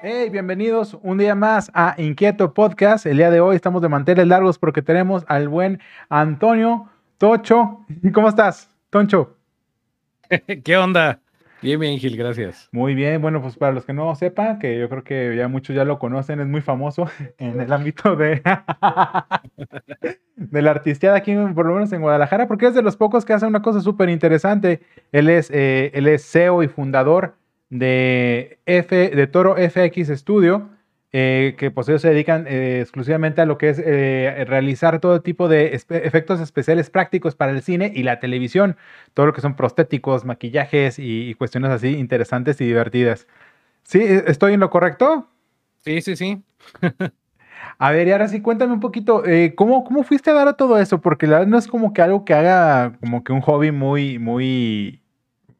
Hey, bienvenidos un día más a Inquieto Podcast. El día de hoy estamos de manteles largos porque tenemos al buen Antonio Tocho. ¿Cómo estás, Toncho? ¿Qué onda? Bien, bien, Gil, gracias. Muy bien, bueno, pues para los que no sepan, que yo creo que ya muchos ya lo conocen, es muy famoso en el ámbito de, de la artisteada aquí, por lo menos en Guadalajara, porque es de los pocos que hace una cosa súper interesante. Él es, eh, él es CEO y fundador de, F, de Toro FX Studio, eh, que pues ellos se dedican eh, exclusivamente a lo que es eh, realizar todo tipo de efectos especiales prácticos para el cine y la televisión, todo lo que son prostéticos, maquillajes y, y cuestiones así interesantes y divertidas. ¿Sí? ¿Estoy en lo correcto? Sí, sí, sí. A ver, y ahora sí, cuéntame un poquito, ¿cómo, ¿cómo fuiste a dar a todo eso? Porque la verdad no es como que algo que haga como que un hobby muy, muy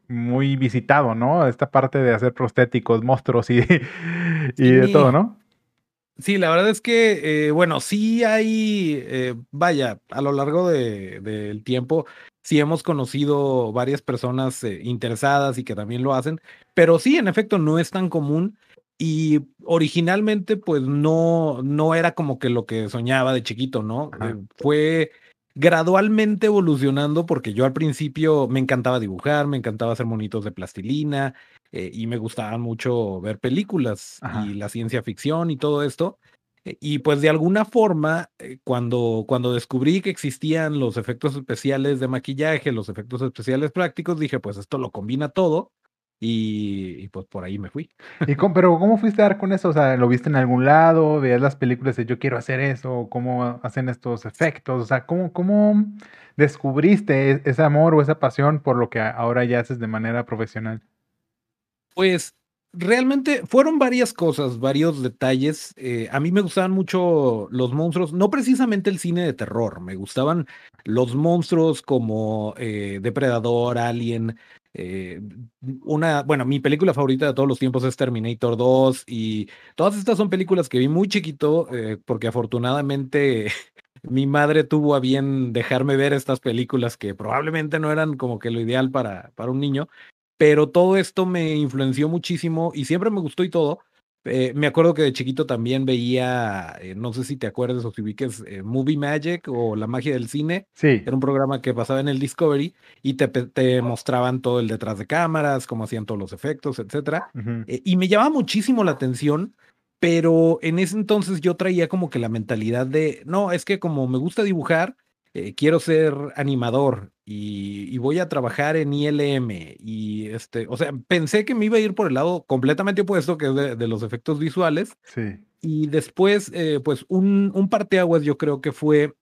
muy visitado, ¿no? Esta parte de hacer prostéticos, monstruos y, y de todo, ¿no? Sí, la verdad es que, eh, bueno, sí hay, eh, vaya, a lo largo del de, tiempo, sí hemos conocido varias personas eh, interesadas y que también lo hacen, pero sí, en efecto, no es tan común y originalmente, pues no, no era como que lo que soñaba de chiquito, ¿no? fue gradualmente evolucionando porque yo al principio me encantaba dibujar, me encantaba hacer monitos de plastilina eh, y me gustaba mucho ver películas y la ciencia ficción y todo esto. Eh, y pues de alguna forma, eh, cuando, cuando descubrí que existían los efectos especiales de maquillaje, los efectos especiales prácticos, dije, pues esto lo combina todo y, pues por ahí me fui. ¿Y pero cómo fuiste a dar con eso? O sea, ¿lo viste en algún lado? ¿Veías las películas de yo quiero hacer eso? ¿Cómo hacen estos efectos? O sea, ¿cómo, cómo descubriste e-, ese amor o esa pasión por lo que ahora ya haces de manera profesional? Pues realmente fueron varias cosas, varios detalles. Eh, a mí me gustaban mucho los monstruos, no precisamente el cine de terror, me gustaban los monstruos como eh, Depredador, Alien, eh, una, bueno, mi película favorita de todos los tiempos es Terminator 2 y todas estas son películas que vi muy chiquito eh, porque afortunadamente mi madre tuvo a bien dejarme ver estas películas que probablemente no eran como que lo ideal para, para un niño, pero todo esto me influenció muchísimo y siempre me gustó y todo, eh, me acuerdo que de chiquito también veía, eh, no sé si te acuerdas o si ubiques eh, Movie Magic o La Magia del Cine. Sí. Era un programa que pasaba en el Discovery y te, te mostraban todo el detrás de cámaras, cómo hacían todos los efectos, etc. y me llamaba muchísimo la atención, pero en ese entonces yo traía como que la mentalidad de, no, es que como me gusta dibujar, eh, quiero ser animador y, voy a trabajar en ILM y este, o sea, pensé que me iba a ir por el lado completamente opuesto que es de, los efectos visuales. Sí. Y después, eh, pues un, un parteaguas yo creo que fue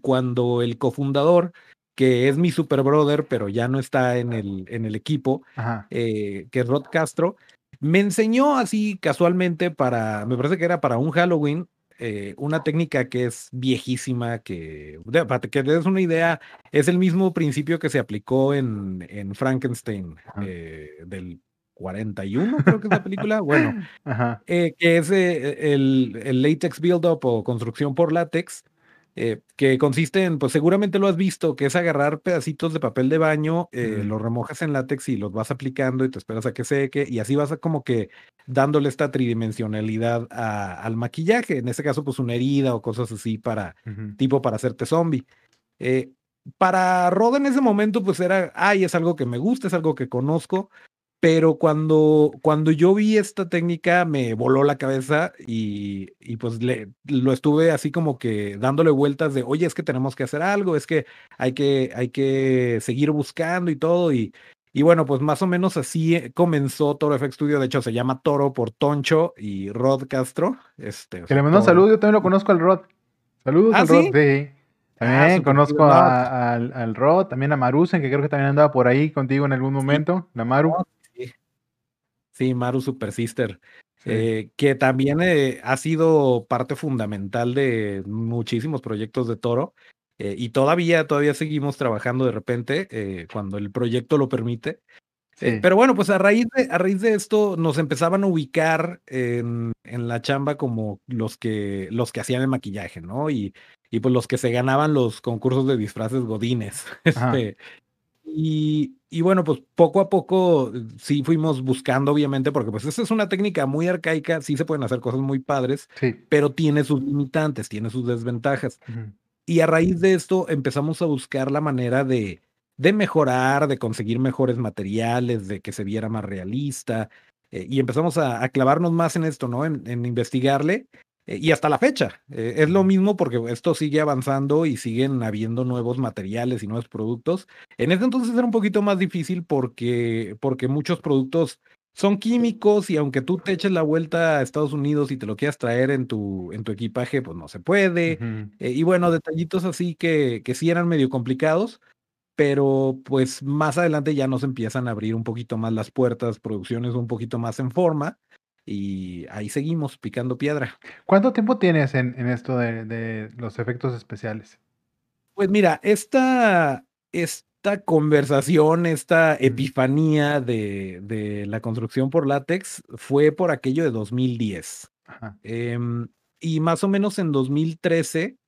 cuando el cofundador, que es mi super brother, pero ya no está en el, en el equipo, eh, que es Rod Castro, me enseñó así casualmente para, me parece que era para un Halloween, eh, una técnica que es viejísima, que, para que te des una idea, es el mismo principio que se aplicó en, en Frankenstein eh, del 41, creo que es la película. Bueno, eh, que es el, el, latex build-up o construcción por látex, eh, que consiste en, pues seguramente lo has visto, que es agarrar pedacitos de papel de baño, eh, los remojas en látex y los vas aplicando y te esperas a que seque y así vas a como que dándole esta tridimensionalidad al maquillaje, en este caso pues una herida o cosas así para, tipo para hacerte zombie. Eh, para Rod en ese momento pues era, ay, es algo que me gusta, es algo que conozco, pero cuando, cuando yo vi esta técnica me voló la cabeza y, y pues le, lo estuve así como que dándole vueltas de, oye, es que tenemos que hacer algo, es que hay que, hay que seguir buscando y todo. Y, y bueno, pues más o menos así comenzó Toro FX Studio. De hecho, se llama Toro por Toncho y Rod Castro. Este, que le mando un saludo, yo también lo conozco al Rod. Saludos ¿Ah, al Rod. Sí. También ah, conozco al, al, Rod, también a Marusen, que creo que también andaba por ahí contigo en algún momento, la Maru. Sí, Maru Super Sister. Eh, que también eh, ha sido parte fundamental de muchísimos proyectos de Toro. Eh, y todavía, todavía seguimos trabajando de repente cuando el proyecto lo permite. pero bueno, pues a raíz, de, a raíz de esto nos empezaban a ubicar en, en, la chamba como los que, los que hacían el maquillaje, ¿no? Y, y pues los que se ganaban los concursos de disfraces godines. Este, Y, y, bueno, pues poco a poco sí fuimos buscando, obviamente, porque pues esa es una técnica muy arcaica, sí se pueden hacer cosas muy padres, pero tiene sus limitantes, tiene sus desventajas. Y a raíz de esto empezamos a buscar la manera de, de mejorar, de conseguir mejores materiales, de que se viera más realista. Eh, y empezamos a, clavarnos más en esto, ¿no? En, investigarle. Eh, y hasta la fecha. Eh, es lo mismo porque esto sigue avanzando y siguen habiendo nuevos materiales y nuevos productos. En ese entonces era un poquito más difícil porque, porque muchos productos son químicos y aunque tú te eches la vuelta a Estados Unidos y te lo quieras traer en tu, en tu equipaje, pues no se puede. Eh, y bueno, detallitos así que, que sí eran medio complicados, pero pues más adelante ya nos empiezan a abrir un poquito más las puertas, producciones un poquito más en forma. Y ahí seguimos picando piedra. ¿Cuánto tiempo tienes en, en esto de, de, los efectos especiales? Pues mira, esta, esta conversación, esta epifanía de, la construcción por látex fue por aquello de 2010. Em, y más o menos en 2013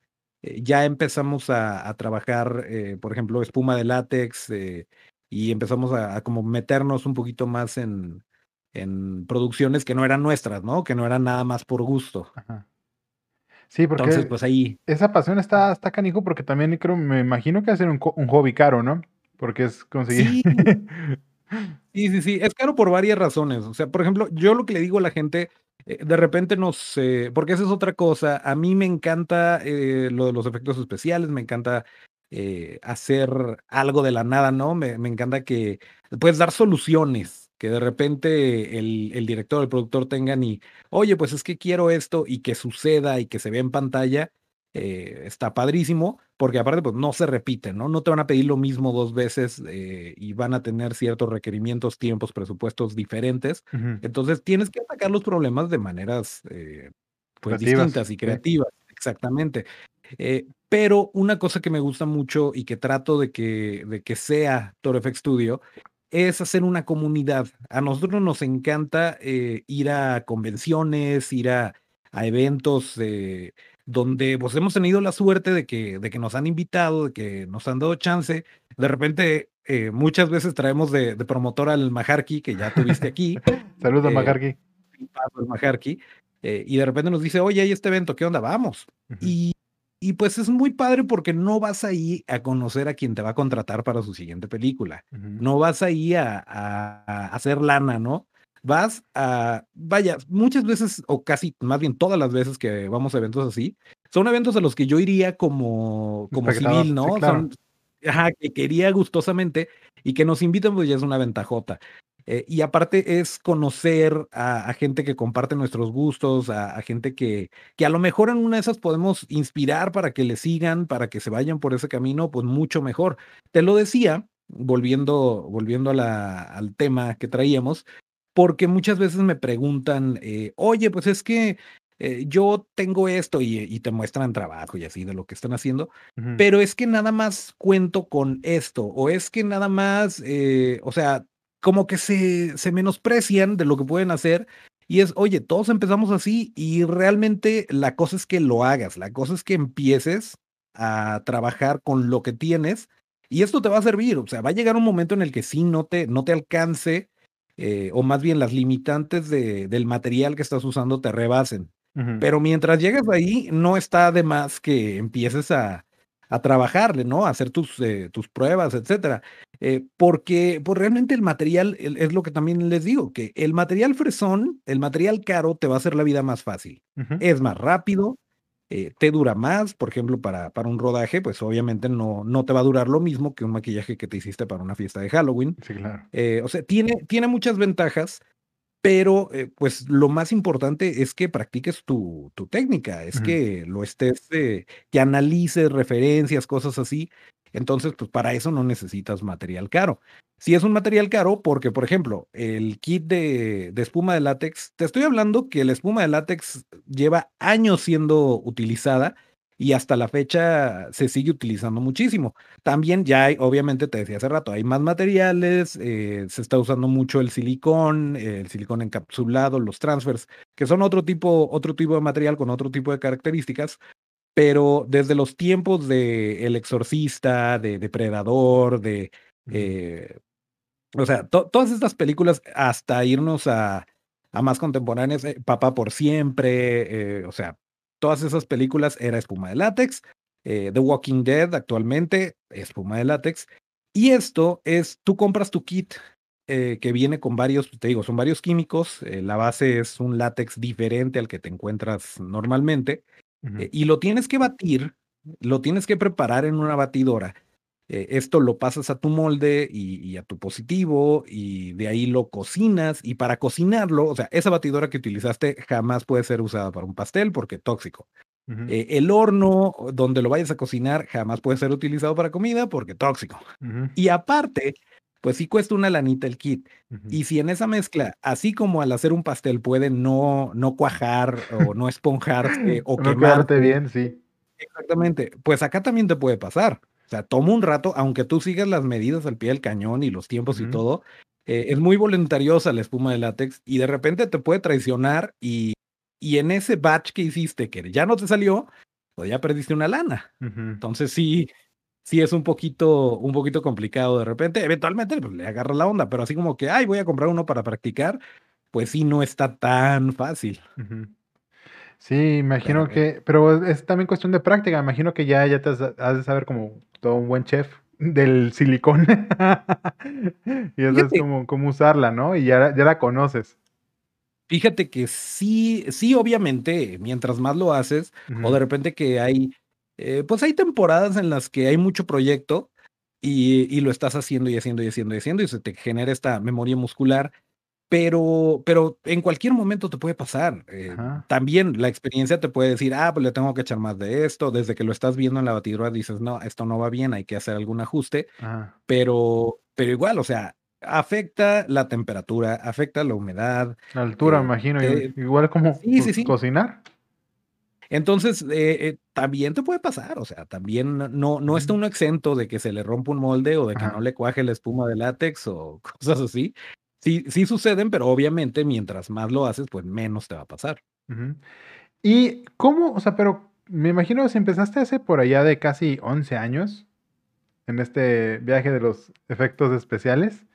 eh, ya empezamos a, trabajar, eh, por ejemplo, espuma de látex eh, y empezamos a, como meternos un poquito más en, en producciones que no eran nuestras, ¿no? Que no eran nada más por gusto. Sí, porque Entonces, pues ahí... esa pasión está, está canijo porque también creo, me imagino que ser un, un hobby caro, ¿no? Porque es conseguir... Sí. sí, sí, es caro por varias razones. O sea, por ejemplo, yo lo que le digo a la gente, eh, de repente no sé, porque esa es otra cosa. A mí me encanta eh, lo de los efectos especiales, me encanta eh, hacer algo de la nada, ¿no? Me, me, encanta que puedes dar soluciones que de repente el, el, director, el productor tengan y, oye, pues es que quiero esto y que suceda y que se vea en pantalla, eh, está padrísimo, porque aparte pues no se repite, ¿no? No te van a pedir lo mismo dos veces eh, y van a tener ciertos requerimientos, tiempos, presupuestos diferentes. Entonces tienes que atacar los problemas de maneras eh, pues distintas y creativas, exactamente. pero una cosa que me gusta mucho y que trato de que, de que sea FX Studio es hacer una comunidad. A nosotros nos encanta eh, ir a convenciones, ir a, eventos eh, donde pues, hemos tenido la suerte de que, de que nos han invitado, de que nos han dado chance. De repente, eh, muchas veces traemos de, promotor al Majarki, que ya tuviste aquí. Saludos, Majarki. Majarki. y de repente nos dice, oye, hay este evento, ¿qué onda? Vamos. Y y pues es muy padre porque no vas ahí a conocer a quien te va a contratar para su siguiente película. No vas ahí a, a, hacer lana, ¿no? Vas a, vaya, muchas veces, o casi, más bien todas las veces que vamos a eventos así, son eventos a los que yo iría como, como civil, ¿no? son, ajá, que quería gustosamente y que nos invitan, pues ya es una ventajota. Eh, y aparte es conocer a, gente que comparte nuestros gustos, a, gente que, que a lo mejor en una de esas podemos inspirar para que le sigan, para que se vayan por ese camino, pues mucho mejor. Te lo decía, volviendo, volviendo a la, al tema que traíamos, porque muchas veces me preguntan, eh, oye, pues es que eh, yo tengo esto y, te muestran trabajo y así de lo que están haciendo, pero es que nada más cuento con esto, o es que nada más, o sea, como que se, se menosprecian de lo que pueden hacer. Y es, oye, todos empezamos así y realmente la cosa es que lo hagas, la cosa es que empieces a trabajar con lo que tienes y esto te va a servir, o sea, va a llegar un momento en el que sí no te, no te alcance eh, o más bien las limitantes de, del material que estás usando te rebasen. Pero mientras llegas ahí, no está de más que empieces a, a trabajarle, ¿no? A hacer tus, eh, tus pruebas, etcétera. Eh, porque pues realmente el material, es lo que también les digo, que el material fresón, el material caro te va a hacer la vida más fácil. Es más rápido, eh, te dura más, por ejemplo, para, para un rodaje, pues obviamente no, no te va a durar lo mismo que un maquillaje que te hiciste para una fiesta de Halloween. Sí, claro. o sea, tiene, tiene muchas ventajas, pero eh, pues lo más importante es que practiques tu, tu técnica, es que lo estés, eh, que analices referencias, cosas así. Entonces, pues para eso no necesitas material caro. Si es un material caro, porque por ejemplo, el kit de, de espuma de látex, te estoy hablando que la espuma de látex lleva años siendo utilizada y hasta la fecha se sigue utilizando muchísimo. También ya hay, obviamente te decía hace rato, hay más materiales, eh, se está usando mucho el silicón, el silicón encapsulado, los transfers, que son otro tipo, otro tipo de material con otro tipo de características, pero desde los tiempos de El Exorcista, de Depredador, de, Eh, o sea, todas estas películas, hasta irnos a, a más contemporáneas, eh, Papá por siempre, o sea, todas esas películas era espuma de látex. The Walking Dead actualmente, espuma de látex. Y esto es, tú compras tu kit eh, que viene con varios, te digo, son varios químicos. Eh, la base es un látex diferente al que te encuentras normalmente. Eh, y lo tienes que batir, lo tienes que preparar en una batidora. Esto lo pasas a tu molde y, a tu positivo y de ahí lo cocinas. Y para cocinarlo, o sea, esa batidora que utilizaste jamás puede ser usada para un pastel porque tóxico. el horno donde lo vayas a cocinar jamás puede ser utilizado para comida porque tóxico. Y aparte, pues sí cuesta una lanita el kit. Y si en esa mezcla, así como al hacer un pastel puede no, no cuajar o no esponjarse o no quedarte bien, sí. Exactamente. Pues acá también te puede pasar. O sea, toma un rato, aunque tú sigas las medidas al pie del cañón y los tiempos y todo, eh, es muy voluntariosa la espuma de látex y de repente te puede traicionar y, y en ese batch que hiciste que ya no te salió, pues ya perdiste una lana. Entonces sí, sí es un poquito, un poquito complicado de repente. Eventualmente pues, le agarra la onda, pero así como que, ay, voy a comprar uno para practicar, pues sí no está tan fácil. Sí, imagino que, pero es también cuestión de práctica. Imagino que ya, ya te has, de saber como todo un buen chef del silicón. y eso es como usarla, ¿no? Y ya, ya la conoces. Fíjate que sí, sí, obviamente, mientras más lo haces, o de repente que hay eh, pues hay temporadas en las que hay mucho proyecto y, lo estás haciendo y haciendo y haciendo y haciendo y se te genera esta memoria muscular, pero, pero en cualquier momento te puede pasar. Eh, también la experiencia te puede decir, ah, pues le tengo que echar más de esto. Desde que lo estás viendo en la batidora dices, no, esto no va bien, hay que hacer algún ajuste. Pero, pero igual, o sea, afecta la temperatura, afecta la humedad. La altura, eh, imagino, igual como cocinar. Entonces, eh, eh, también te puede pasar, o sea, también no, no está uno exento de que se le rompa un molde o de que no le cuaje la espuma de látex o cosas así. Sí, sí suceden, pero obviamente mientras más lo haces, pues menos te va a pasar. ¿Y cómo? O sea, pero me imagino si empezaste hace por allá de casi 11 años, en este viaje de los efectos especiales,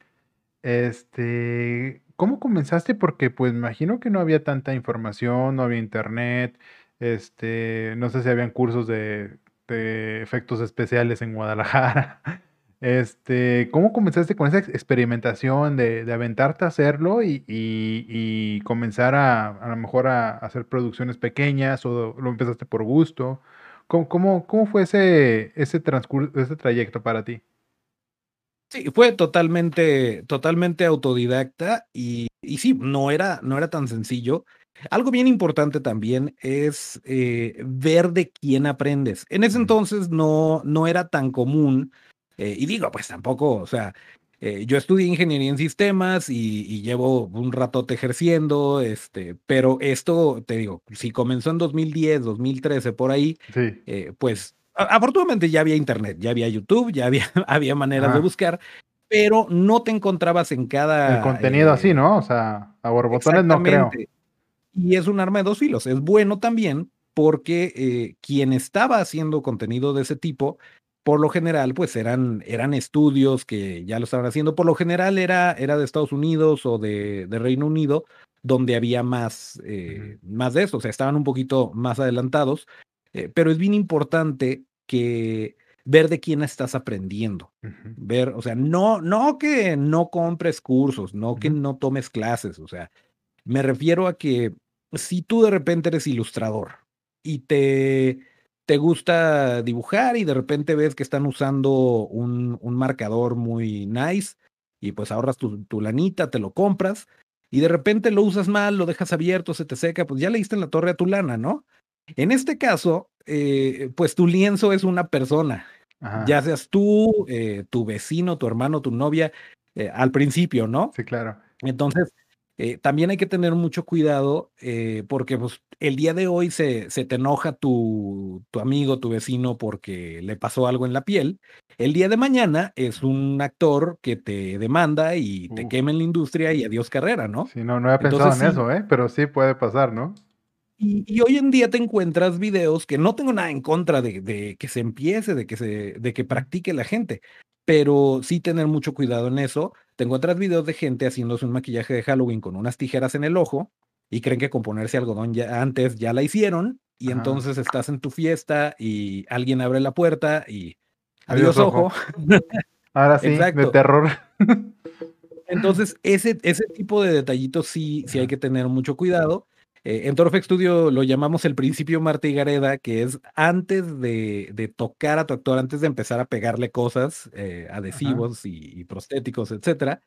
este, ¿cómo comenzaste? Porque pues me imagino que no había tanta información, no había internet, este, no sé si habían cursos de, efectos especiales en Guadalajara. Este, ¿cómo comenzaste con esa experimentación de, aventarte a hacerlo y, comenzar a, a lo mejor a, hacer producciones pequeñas o lo empezaste por gusto? ¿Cómo, cómo, fue ese, ese transcurso, ese trayecto para ti? Sí, fue totalmente, totalmente autodidacta y, y sí, no era, no era tan sencillo. Algo bien importante también es eh, ver de quién aprendes. En ese entonces no, no era tan común, eh, y digo, pues tampoco, o sea, eh, yo estudié ingeniería en sistemas y, llevo un ratote ejerciendo, este, pero esto, te digo, si comenzó en 2010, 2013, por ahí, pues afortunadamente ya había internet, ya había YouTube, ya había, había maneras de buscar, pero no te encontrabas en cada... El contenido así, ¿no? O sea, a borbotones no creo. Y es un arma de dos filos. Es bueno también porque eh, quien estaba haciendo contenido de ese tipo, por lo general, pues eran, eran estudios que ya lo estaban haciendo. Por lo general era, era de Estados Unidos o de, Reino Unido, donde había más, eh, más de eso. O sea, estaban un poquito más adelantados. Eh, pero es bien importante que ver de quién estás aprendiendo. Ver, o sea, no, no que no compres cursos, no que no tomes clases. O sea, me refiero a que si tú de repente eres ilustrador y te, te gusta dibujar y de repente ves que están usando un, un marcador muy nice y pues ahorras tu, tu, lanita, te lo compras y de repente lo usas mal, lo dejas abierto, se te seca, pues ya le diste en la torre a tu lana, ¿no? En este caso, eh, pues tu lienzo es una persona, ya seas tú, eh, tu vecino, tu hermano, tu novia, eh, al principio, ¿no? Sí, claro. Entonces, eh, también hay que tener mucho cuidado eh, porque pues, el día de hoy se, se te enoja tu, tu, amigo, tu vecino porque le pasó algo en la piel. El día de mañana es un actor que te demanda y te quema en la industria y adiós carrera, ¿no? Sí, no, no había pensado en eso, ¿eh? pero sí puede pasar, ¿no? Y, hoy en día te encuentras videos que no tengo nada en contra de, de que se empiece, de que, se, de que practique la gente, pero sí tener mucho cuidado en eso. Tengo otros videos de gente haciéndose un maquillaje de Halloween con unas tijeras en el ojo y creen que con ponerse algodón ya antes ya la hicieron y entonces estás en tu fiesta y alguien abre la puerta y adiós, ojo. Ahora sí, de terror. Entonces, ese, ese tipo de detallitos sí, sí hay que tener mucho cuidado. Eh, en Torfex Studio lo llamamos el principio Marta y Gareda, que es antes de, tocar a tu actor, antes de empezar a pegarle cosas, eh, adhesivos y, prostéticos, etcétera,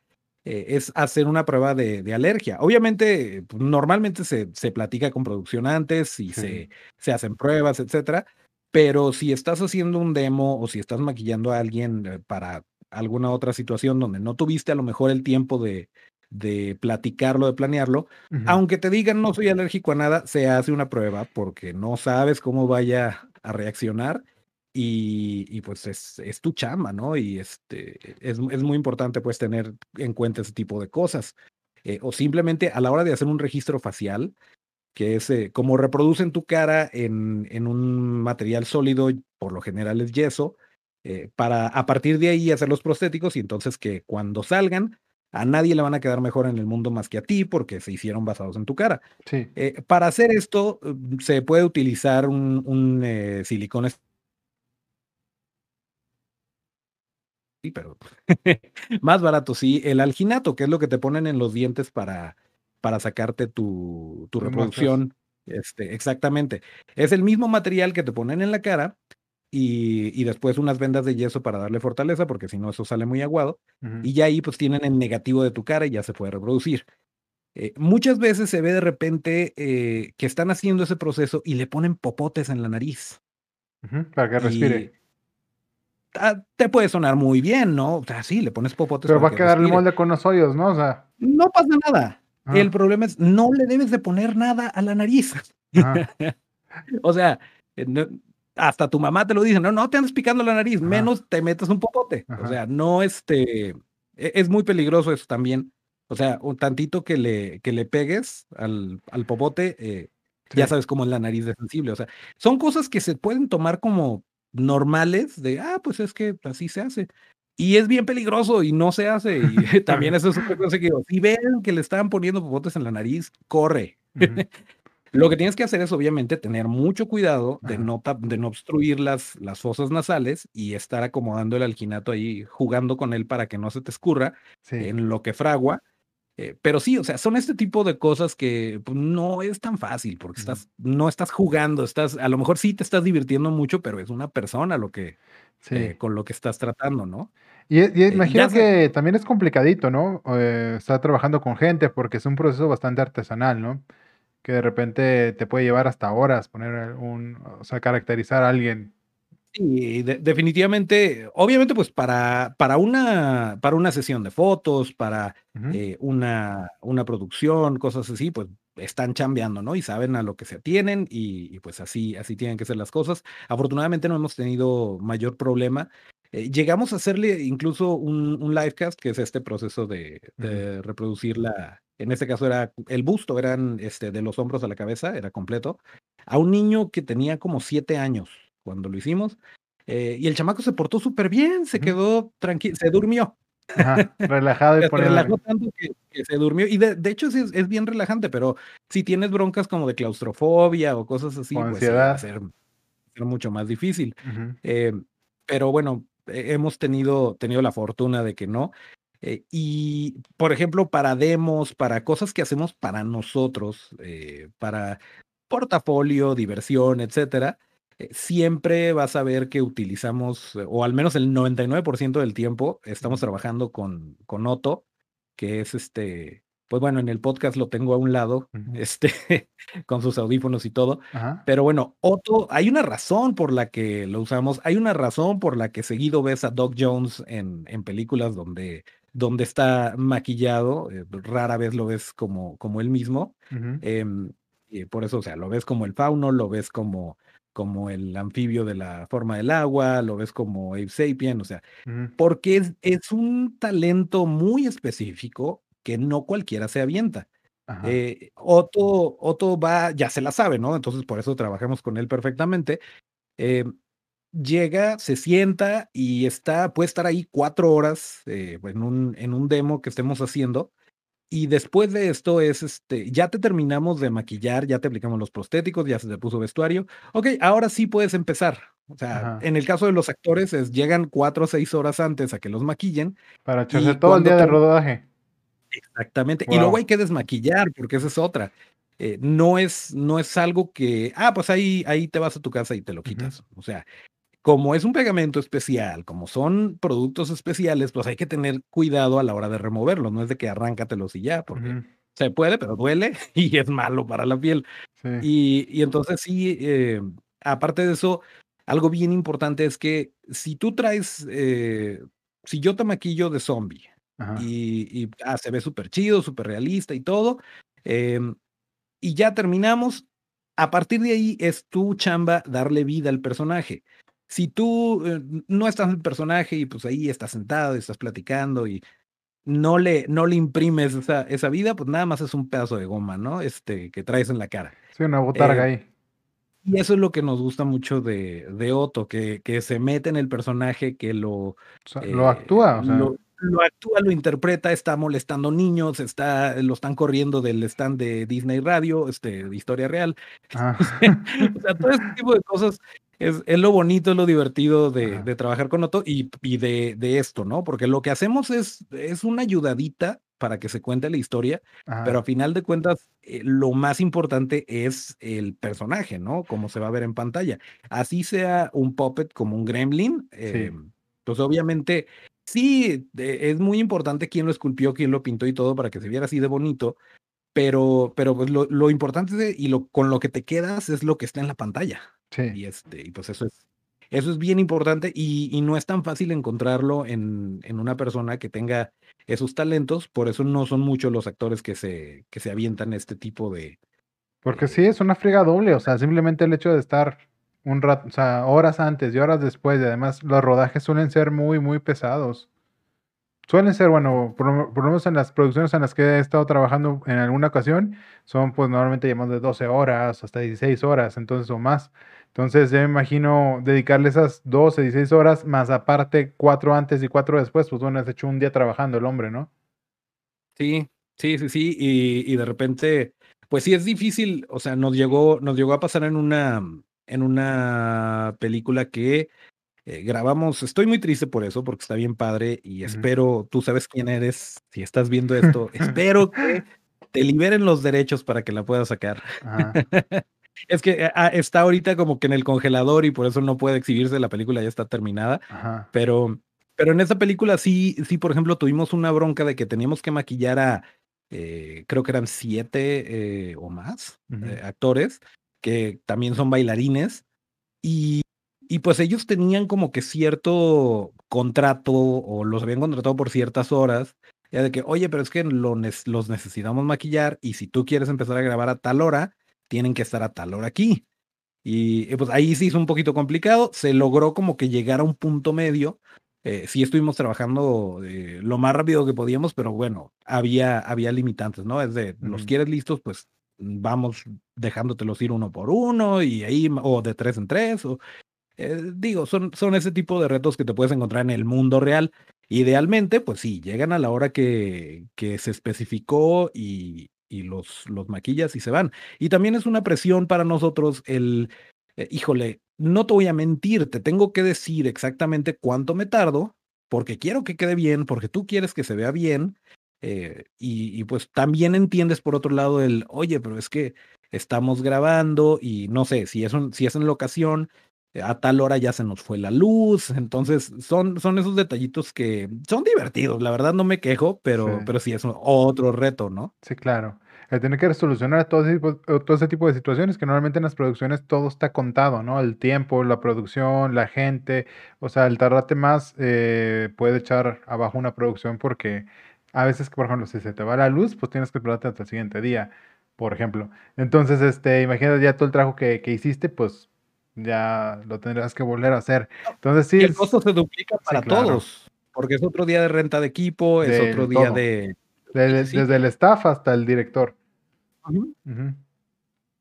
eh, es hacer una prueba de, alergia. Obviamente, pues, normalmente se, se, platica con producción antes y se, se hacen pruebas, etcétera. Pero si estás haciendo un demo o si estás maquillando a alguien para alguna otra situación donde no tuviste a lo mejor el tiempo de, de platicarlo, de planearlo, aunque te digan no soy alérgico a nada, se hace una prueba porque no sabes cómo vaya a reaccionar y, pues es, es, tu chamba, ¿no? Y este, es, es, muy importante pues tener en cuenta ese tipo de cosas. Eh, o simplemente a la hora de hacer un registro facial, que es eh, como reproducen tu cara en, en un material sólido, por lo general es yeso, eh, para a partir de ahí hacer los prostéticos y entonces que cuando salgan a nadie le van a quedar mejor en el mundo más que a ti porque se hicieron basados en tu cara. Sí. Eh, para hacer esto mm, se puede utilizar un, un eh, silicón sí, pero más barato, sí, el alginato, que es lo que te ponen en los dientes para, para sacarte tu, tu reproducción. Este, exactamente. Es el mismo material que te ponen en la cara, y, después unas vendas de yeso para darle fortaleza, porque si no eso sale muy aguado, y ya ahí pues tienen el negativo de tu cara y ya se puede reproducir. Eh, muchas veces se ve de repente eh, que están haciendo ese proceso y le ponen popotes en la nariz. para que respire. Ah, te puede sonar muy bien, ¿no? O sea, sí, le pones popotes. Pero va a quedar el molde con los hoyos, ¿no? O sea. No pasa nada. El problema es, no le debes de poner nada a la nariz. o sea, eh, hasta tu mamá te lo dice, no, no te andes picando la nariz, menos te metes un popote. O sea, no este, e, es muy peligroso eso también. O sea, un tantito que le, que le pegues al, al popote, eh, ya sabes cómo es la nariz de sensible. O sea, son cosas que se pueden tomar como normales de, ah, pues es que así se hace. Y es bien peligroso y no se hace. Y también eso es otra cosa que digo, si ven que le están poniendo popotes en la nariz, corre. Lo que tienes que hacer es obviamente tener mucho cuidado de no, de no obstruir las, las fosas nasales y estar acomodando el alginato ahí, jugando con él para que no se te escurra en lo que fragua. Eh, pero sí, o sea, son este tipo de cosas que pues, no es tan fácil porque estás, no estás jugando, estás, a lo mejor sí te estás divirtiendo mucho, pero es una persona lo que, eh, con lo que estás tratando, ¿no? Y, eh, imagino que también es complicadito, ¿no? estar trabajando con gente porque es un proceso bastante artesanal, ¿no? Que de repente te puede llevar hasta horas poner un, o sea, caracterizar a alguien. Sí, definitivamente, obviamente, pues para, para, una, para una sesión de fotos, para eh, una, una producción, cosas así, pues están chambeando, ¿no? Y saben a lo que se atienen y, pues así, así tienen que ser las cosas. Afortunadamente no hemos tenido mayor problema. Eh, llegamos a hacerle incluso un, un livecast, que es este proceso de, de reproducir la, en este caso era el busto, eran este, de los hombros a la cabeza, era completo, a un niño que tenía como siete años cuando lo hicimos. Eh, y el chamaco se portó súper bien, se quedó tranquilo, se durmió. relajado y se relajó tanto que, se durmió. Y de, hecho sí es, bien relajante, pero si tienes broncas como de claustrofobia o cosas así, pues va a ser, mucho más difícil. Eh, pero bueno, hemos tenido, tenido la fortuna de que no. Eh, y, por ejemplo, para demos, para cosas que hacemos para nosotros, eh, para portafolio, diversión, etcétera, eh, siempre vas a ver que utilizamos, o al menos el 99% del tiempo, estamos trabajando con, con Otto, que es este, pues bueno, en el podcast lo tengo a un lado, este, con sus audífonos y todo. Pero bueno, Otto, hay una razón por la que lo usamos, hay una razón por la que seguido ves a Doc Jones en, en películas donde donde está maquillado, eh, rara vez lo ves como, como él mismo. Em, y por eso, o sea, lo ves como el fauno, lo ves como, como el anfibio de la forma del agua, lo ves como Ape Sapien, o sea, porque es, es, un talento muy específico que no cualquiera se avienta. Eh, Otto, va, ya se la sabe, ¿no? Entonces por eso trabajamos con él perfectamente. Eh, llega, se sienta y está, puede estar ahí cuatro horas eh, en, un, en un demo que estemos haciendo. Y después de esto es, este, ya te terminamos de maquillar, ya te aplicamos los prostéticos, ya se te puso vestuario. Ok, ahora sí puedes empezar. O sea, en el caso de los actores, es, llegan cuatro o seis horas antes a que los maquillen. Para echarse todo el día de rodaje. Exactamente. Y luego hay que desmaquillar, porque esa es otra. Eh, no, es, no es algo que, ah, pues ahí, ahí te vas a tu casa y te lo quitas. O sea, como es un pegamento especial, como son productos especiales, pues hay que tener cuidado a la hora de removerlos. No es de que arráncatelos y ya, porque se puede, pero duele y es malo para la piel. Y, y, entonces sí, eh, aparte de eso, algo bien importante es que si tú traes, eh, si yo te maquillo de zombie y, y ah, se ve súper chido, súper realista y todo, em, y ya terminamos, a partir de ahí es tu chamba darle vida al personaje si tú eh, no estás en el personaje y pues ahí estás sentado y estás platicando y no le, no le imprimes esa, esa vida, pues nada más es un pedazo de goma, ¿no? Este, que traes en la cara. Sí, una botarga eh, ahí. Y eso es lo que nos gusta mucho de, de Otto, que, que se mete en el personaje, que lo... lo eh, actúa, o sea. Lo, lo, actúa, lo interpreta, está molestando niños, está, lo están corriendo del stand de Disney Radio, este, de historia real. Ah. o sea, todo este tipo de cosas es, lo bonito, es lo divertido de, trabajar con Otto y, de, de, esto, ¿no? Porque lo que hacemos es, es una ayudadita para que se cuente la historia, pero a final de cuentas, eh, lo más importante es el personaje, ¿no? Como se va a ver en pantalla. Así sea un puppet como un gremlin, eh, pues obviamente sí, es muy importante quién lo esculpió, quién lo pintó y todo para que se viera así de bonito, pero, pero pues lo, lo importante y lo, con lo que te quedas es lo que está en la pantalla. Y, este, y pues eso es, eso es bien importante y, y no es tan fácil encontrarlo en, en, una persona que tenga esos talentos, por eso no son muchos los actores que se, que se avientan este tipo de... Porque sí, es una friega doble, o sea, simplemente el hecho de estar un rato, o sea, horas antes y horas después, y además los rodajes suelen ser muy, muy pesados. Suelen ser, bueno, por, lo menos en las producciones en las que he estado trabajando en alguna ocasión, son pues normalmente llamados de 12 horas hasta 16 horas, entonces o más. Entonces, yo me imagino dedicarle esas 12, 16 horas, más aparte cuatro antes y cuatro después, pues bueno, has hecho un día trabajando el hombre, ¿no? Sí, sí, sí, sí. Y, de repente, pues sí es difícil. O sea, nos llegó, nos llegó a pasar en una, en una película que eh, grabamos. Estoy muy triste por eso, porque está bien padre. Y espero, tú sabes quién eres. Si estás viendo esto, espero que te liberen los derechos para que la puedas sacar. Es que eh, ah, está ahorita como que en el congelador y por eso no puede exhibirse, la película ya está terminada. Pero, pero en esa película sí, sí, por ejemplo, tuvimos una bronca de que teníamos que maquillar a, eh, creo que eran siete eh, o más actores, que también son bailarines. Y, y pues ellos tenían como que cierto contrato o los habían contratado por ciertas horas. Ya de que, oye, pero es que los necesitamos maquillar y si tú quieres empezar a grabar a tal hora, tienen que estar a tal hora aquí. Y pues ahí sí hizo un poquito complicado, se logró como que llegar a un punto medio. Eh, sí estuvimos trabajando eh, lo más rápido que podíamos, pero bueno, había, había limitantes, ¿no? Es de, los quieres listos, pues vamos dejándotelos ir uno por uno y ahí, o de tres en tres, o eh, digo, son, son ese tipo de retos que te puedes encontrar en el mundo real. Idealmente, pues sí, llegan a la hora que, que se especificó y, y los, los maquillas y se van. Y también es una presión para nosotros el, eh, híjole, no te voy a mentir, te tengo que decir exactamente cuánto me tardo, porque quiero que quede bien, porque tú quieres que se vea bien. Eh, y, y, pues también entiendes por otro lado el, oye, pero es que estamos grabando y no sé, si es, un, si es en locación, a tal hora ya se nos fue la luz, entonces son, son esos detallitos que son divertidos, la verdad no me quejo, pero sí, pero sí es otro reto, ¿no? Sí, claro. El tener que solucionar todo ese, tipo, todo ese tipo de situaciones que normalmente en las producciones todo está contado, ¿no? El tiempo, la producción, la gente, o sea, el tardarte más eh, puede echar abajo una producción porque a veces, por ejemplo, si se te va la luz, pues tienes que esperarte hasta el siguiente día, por ejemplo. Entonces, este, imagínate ya todo el trabajo que, que hiciste, pues ya lo tendrás que volver a hacer. Entonces sí. el costo se duplica para todos, porque es otro día de renta de equipo, es otro día de... Desde el staff hasta el director.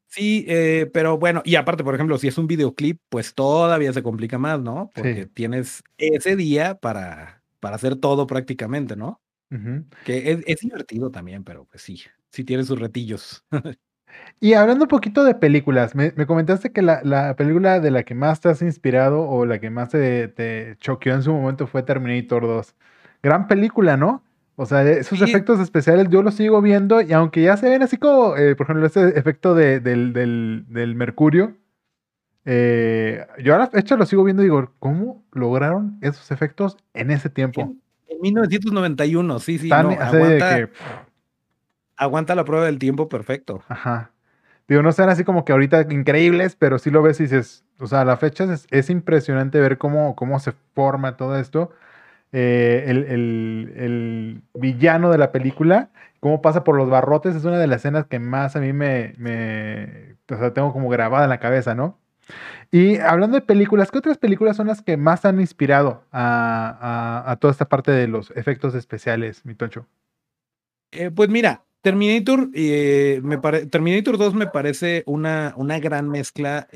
Sí, eh, pero bueno, y aparte, por ejemplo, si es un videoclip, pues todavía se complica más, ¿no? Porque tienes ese día para, para hacer todo prácticamente, ¿no? Que es, divertido también, pero pues sí, sí tiene sus retillos. y hablando un poquito de películas, me, comentaste que la, película de la que más te has inspirado o la que más te, te choqueó en su momento fue Terminator 2. Gran película, ¿no? O sea, esos efectos especiales yo los sigo viendo y aunque ya se ven así como, eh, por ejemplo, ese efecto del, mercurio, eh, yo a la fecha lo sigo viendo y digo, ¿cómo lograron esos efectos en ese tiempo? En, 1991, sí, sí. aguanta, aguanta la prueba del tiempo perfecto. Ajá. Digo, no sean así como que ahorita increíbles, pero sí lo ves y dices, o sea, la fecha es, impresionante ver cómo, cómo se forma todo esto. Eh, el, villano de la película, cómo pasa por los barrotes, es una de las escenas que más a mí me, me o sea, tengo como grabada en la cabeza, ¿no? Y hablando de películas, ¿qué otras películas son las que más han inspirado a, toda esta parte de los efectos especiales, mi Toncho? Eh, pues mira, Terminator, eh, me Terminator 2 me parece una, una gran mezcla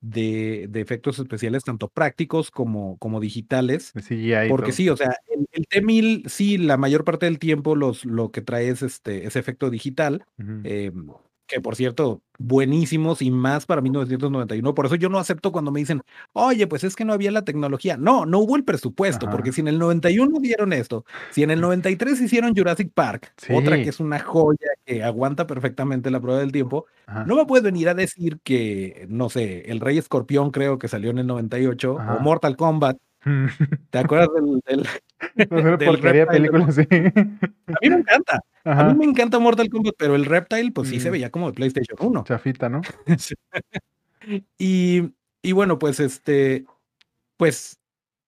de, efectos especiales, tanto prácticos como, como digitales. porque sí, o sea, el, T-1000, sí, la mayor parte del tiempo los, lo que trae es este, ese efecto digital que por cierto, buenísimos y más para 1991. Por eso yo no acepto cuando me dicen, oye, pues es que no había la tecnología. No, no hubo el presupuesto, porque si en el 91 dieron esto, si en el 93 hicieron Jurassic Park, otra que es una joya que aguanta perfectamente la prueba del tiempo, no me puedes venir a decir que, no sé, el Rey Escorpión creo que salió en el 98 o Mortal Kombat. ¿Te acuerdas del, del, porquería película, sí. A mí me encanta. A mí me encanta Mortal Kombat, pero el Reptile, pues sí se mm. veía como de PlayStation 1. Chafita, ¿no? y, y, bueno, pues este, pues,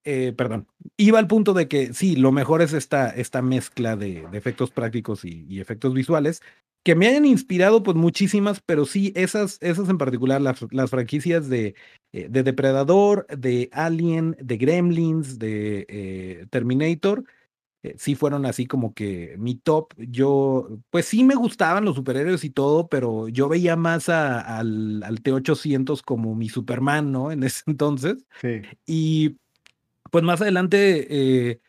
eh, perdón, iba al punto de que sí, lo mejor es esta, esta mezcla de, efectos prácticos y, efectos visuales, que me hayan inspirado pues muchísimas, pero sí, esas, esas en particular, las, las franquicias de, eh, de Depredador, de Alien, de Gremlins, de eh, Terminator, eh, sí fueron así como que mi top. Yo, pues sí me gustaban los superhéroes y todo, pero yo veía más al, T-800 como mi Superman, ¿no? En ese entonces. Sí. Y pues más adelante,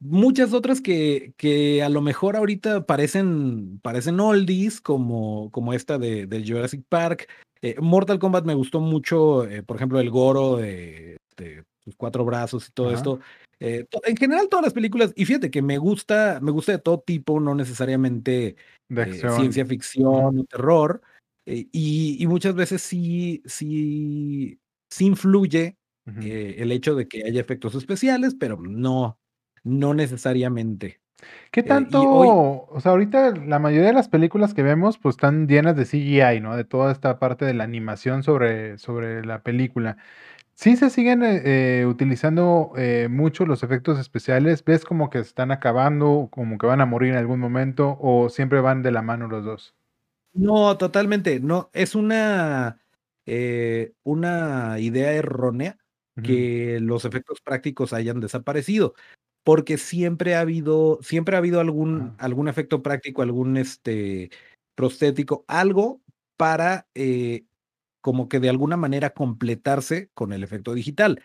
muchas otras que, que a lo mejor ahorita parecen, parecen oldies, como, como esta de, Jurassic Park. Eh, Mortal Kombat me gustó mucho, por ejemplo, el Goro de, sus cuatro brazos y todo esto. Eh, en general todas las películas, y fíjate que me gusta, me gusta de todo tipo, no necesariamente de eh, ciencia ficción o terror, eh, y, muchas veces sí, sí, sí influye el hecho de que haya efectos especiales, pero no, no necesariamente. ¿Qué tanto? o sea, ahorita la mayoría de las películas que vemos pues están llenas de CGI, ¿no? De toda esta parte de la animación sobre, sobre la película. Sí se siguen eh, eh, utilizando eh, mucho los efectos especiales. ¿Ves como que están acabando, como que van a morir en algún momento o siempre van de la mano los dos? No, totalmente. No, es una, una idea errónea que los efectos prácticos hayan desaparecido, porque siempre ha habido, siempre ha habido algún, algún efecto práctico, algún este prostético, algo para como que de alguna manera completarse con el efecto digital.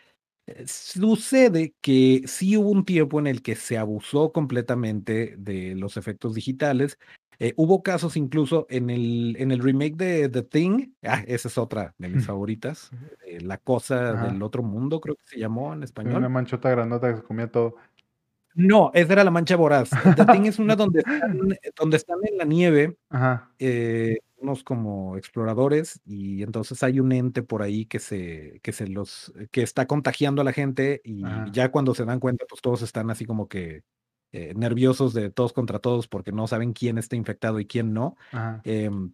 Eh, sucede que sí hubo un tiempo en el que se abusó completamente de los efectos digitales. Eh, hubo casos incluso en el, en el remake de The Thing, ah, esa es otra de mis favoritas, eh, La cosa del otro mundo, creo que se llamó en español. Una manchota grandota que se comía todo. No, esa era la mancha voraz. The Thing es una donde están, donde están en la nieve. Ajá unos como exploradores y entonces hay un ente por ahí que se, que se los, que está contagiando a la gente y ya cuando se dan cuenta, pues todos están así como que eh, nerviosos de todos contra todos porque no saben quién está infectado y quién no. Em,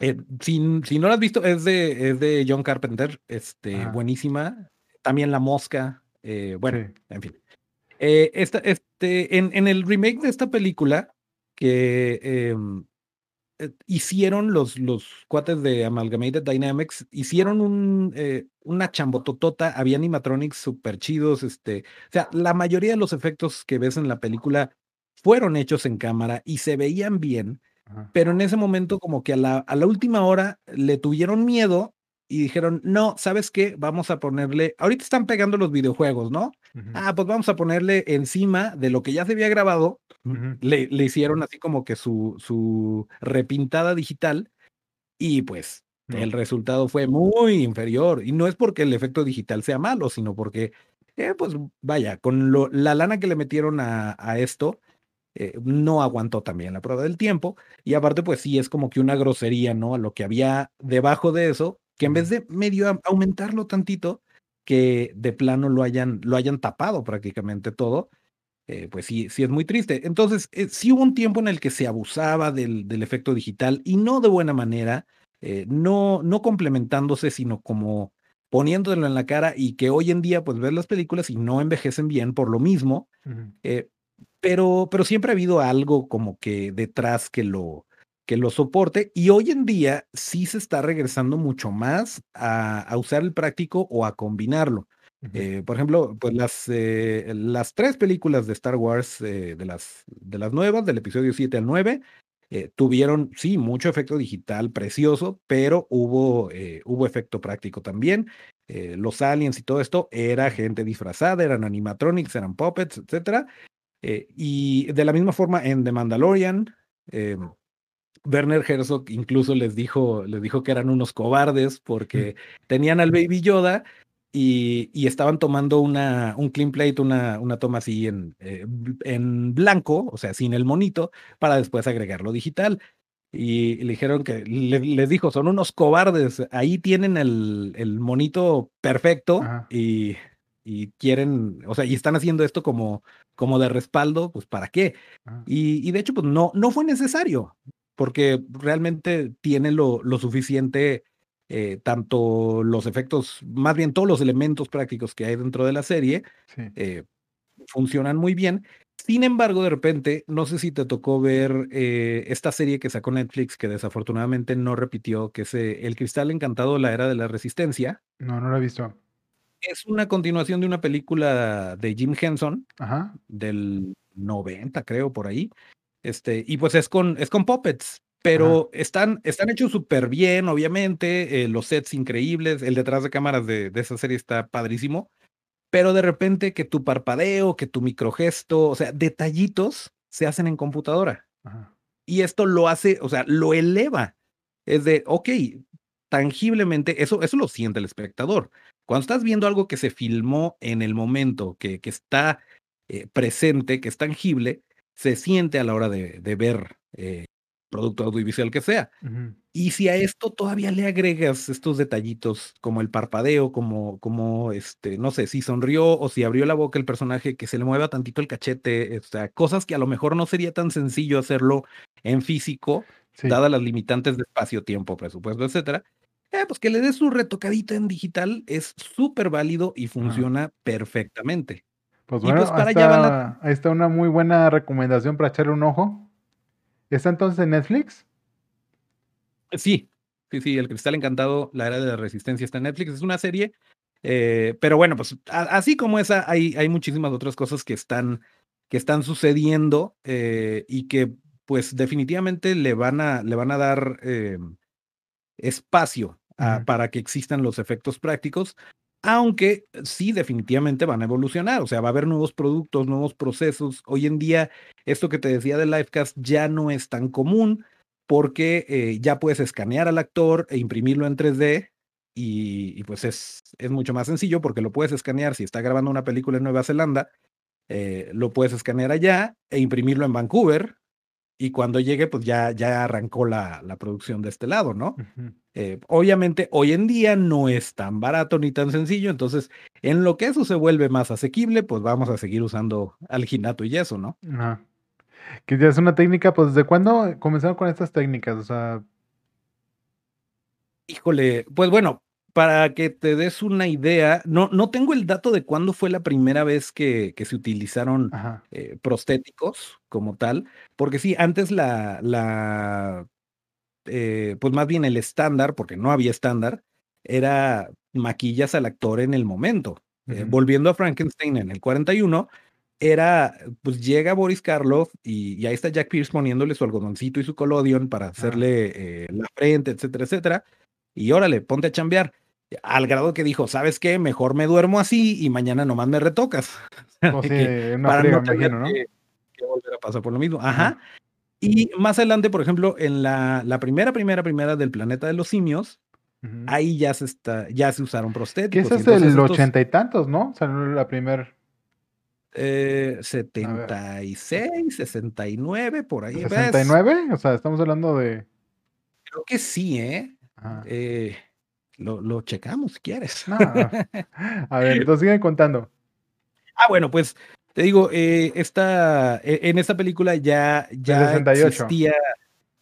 eh, si, no lo has visto, es de, es de John Carpenter, este, buenísima. También La Mosca, eh, bueno, en fin. Esta, este, en, en, el remake de esta película, que em, eh, hicieron los, los cuates de Amalgamated Dynamics, hicieron un, eh, una chambototota, había animatronics súper chidos, este, o sea, la mayoría de los efectos que ves en la película fueron hechos en cámara y se veían bien, pero en ese momento como que a la, a la última hora le tuvieron miedo y dijeron, no, ¿sabes qué? Vamos a ponerle, ahorita están pegando los videojuegos, ¿no? Ah, pues vamos a ponerle encima de lo que ya se había grabado, le, le, hicieron así como que su, su repintada digital y pues el resultado fue muy inferior. Y no es porque el efecto digital sea malo, sino porque, eh, pues vaya, con lo, la lana que le metieron a, a esto, eh, no aguantó también la prueba del tiempo. Y aparte, pues sí, es como que una grosería, ¿no? A lo que había debajo de eso, que en vez de medio aumentarlo tantito, que de plano lo hayan, lo hayan tapado prácticamente todo, eh, pues sí, sí es muy triste. Entonces, eh, sí hubo un tiempo en el que se abusaba del, del efecto digital y no de buena manera, eh, no, no complementándose, sino como poniéndolo en la cara y que hoy en día, pues ves las películas y no envejecen bien por lo mismo, pero, pero siempre ha habido algo como que detrás que lo, que lo soporte y hoy en día sí se está regresando mucho más a, usar el práctico o a combinarlo. Eh, por ejemplo, pues las, eh, las tres películas de Star Wars eh, de, las, de las nuevas, del episodio 7 al 9, tuvieron, sí, mucho efecto digital precioso, pero hubo, hubo efecto práctico también. los aliens y todo esto era gente disfrazada, eran animatronics, eran puppets, etc. y de la misma forma en The Mandalorian, em, Werner Herzog incluso les dijo, les dijo que eran unos cobardes porque tenían al Baby Yoda y, y estaban tomando una, un clean plate, una, una toma así en, eh, en blanco, o sea, sin el monito, para después agregarlo digital. Y, le dijeron que les dijo, son unos cobardes, ahí tienen el, el monito perfecto y, y, quieren, o sea, y están haciendo esto como, como de respaldo, pues ¿para qué? Y, y, de hecho, pues no, no fue necesario porque realmente tiene lo, lo suficiente, eh, tanto los efectos, más bien todos los elementos prácticos que hay dentro de la serie, eh, funcionan muy bien. Sin embargo, de repente, no sé si te tocó ver eh, esta serie que sacó Netflix, que desafortunadamente no repitió, que es El Cristal Encantado, la Era de la Resistencia. No, no lo he visto. Es una continuación de una película de Jim Henson, del 90, creo, por ahí, este, y pues es con, es con puppets, pero están, están hechos súper bien, obviamente, eh, los sets increíbles, el detrás de cámaras de, de, esa serie está padrísimo, pero de repente que tu parpadeo, que tu microgesto, o sea, detallitos se hacen en computadora. Y esto lo hace, o sea, lo eleva. Es de, ok, tangiblemente, eso, eso lo siente el espectador. Cuando estás viendo algo que se filmó en el momento, que, que está eh, presente, que es tangible, se siente a la hora de, ver eh, producto audiovisual que sea. Y si a esto todavía le agregas estos detallitos como el parpadeo, como, como este, no sé, si sonrió o si abrió la boca el personaje, que se le mueva tantito el cachete, o sea, cosas que a lo mejor no sería tan sencillo hacerlo en físico, dadas las limitantes de espacio, tiempo, presupuesto, etcétera. Eh, pues que le des su retocadita en digital es súper válido y funciona perfectamente. Pues bueno, pues ahí, está, ahí está una muy buena recomendación para echarle un ojo. ¿Está entonces en Netflix? Sí, sí, sí, El Cristal Encantado, La Era de la Resistencia está en Netflix. Es una serie, eh, pero bueno, pues así como esa, hay, hay muchísimas otras cosas que están, que están sucediendo eh, y que pues definitivamente le van a, le van a dar eh, espacio para que existan los efectos prácticos, aunque sí definitivamente van a evolucionar, o sea, va a haber nuevos productos, nuevos procesos. Hoy en día, esto que te decía del livecast ya no es tan común porque eh, ya puedes escanear al actor e imprimirlo en 3D y, pues es, es, mucho más sencillo porque lo puedes escanear si está grabando una película en Nueva Zelanda, eh, lo puedes escanear allá e imprimirlo en Vancouver y cuando llegue, pues ya, ya arrancó la, la producción de este lado, ¿no? Eh, obviamente, hoy en día no es tan barato ni tan sencillo, entonces, en lo que eso se vuelve más asequible, pues vamos a seguir usando alginato y eso, ¿no? Que ya es una técnica, pues, ¿desde cuándo comenzaron con estas técnicas? O sea... Híjole, pues bueno, para que te des una idea, no, no tengo el dato de cuándo fue la primera vez que, que se utilizaron eh, prostéticos como tal, porque sí, antes la, la eh, pues más bien el estándar, porque no había estándar, era maquillas al actor en el momento. Eh, volviendo a Frankenstein en el 41, era, pues llega Boris Karloff y, ahí está Jack Pierce poniéndole su algodoncito y su colodion para hacerle eh, la frente, etcétera, etcétera. Y órale, ponte a chambear. Al grado que dijo, ¿sabes qué? Mejor me duermo así y mañana nomás me retocas. O sea, una para no imagino, ¿no? Que, volver a pasar por lo mismo. Ajá. Y más adelante, por ejemplo, en la, la primera, primera, primera del planeta de los simios, ahí ya se está, ya se usaron prostéticos. Que ese es el ochenta y tantos, ¿no? O sea, la primera. Eh, 76, 69, por ahí. ¿69? O sea, estamos hablando de. Creo que sí, ¿eh? eh lo, lo, checamos si quieres. A ver, entonces sigue contando. Ah, bueno, pues te digo, eh, esta, e, en esta película ya, ya Del 68. existía.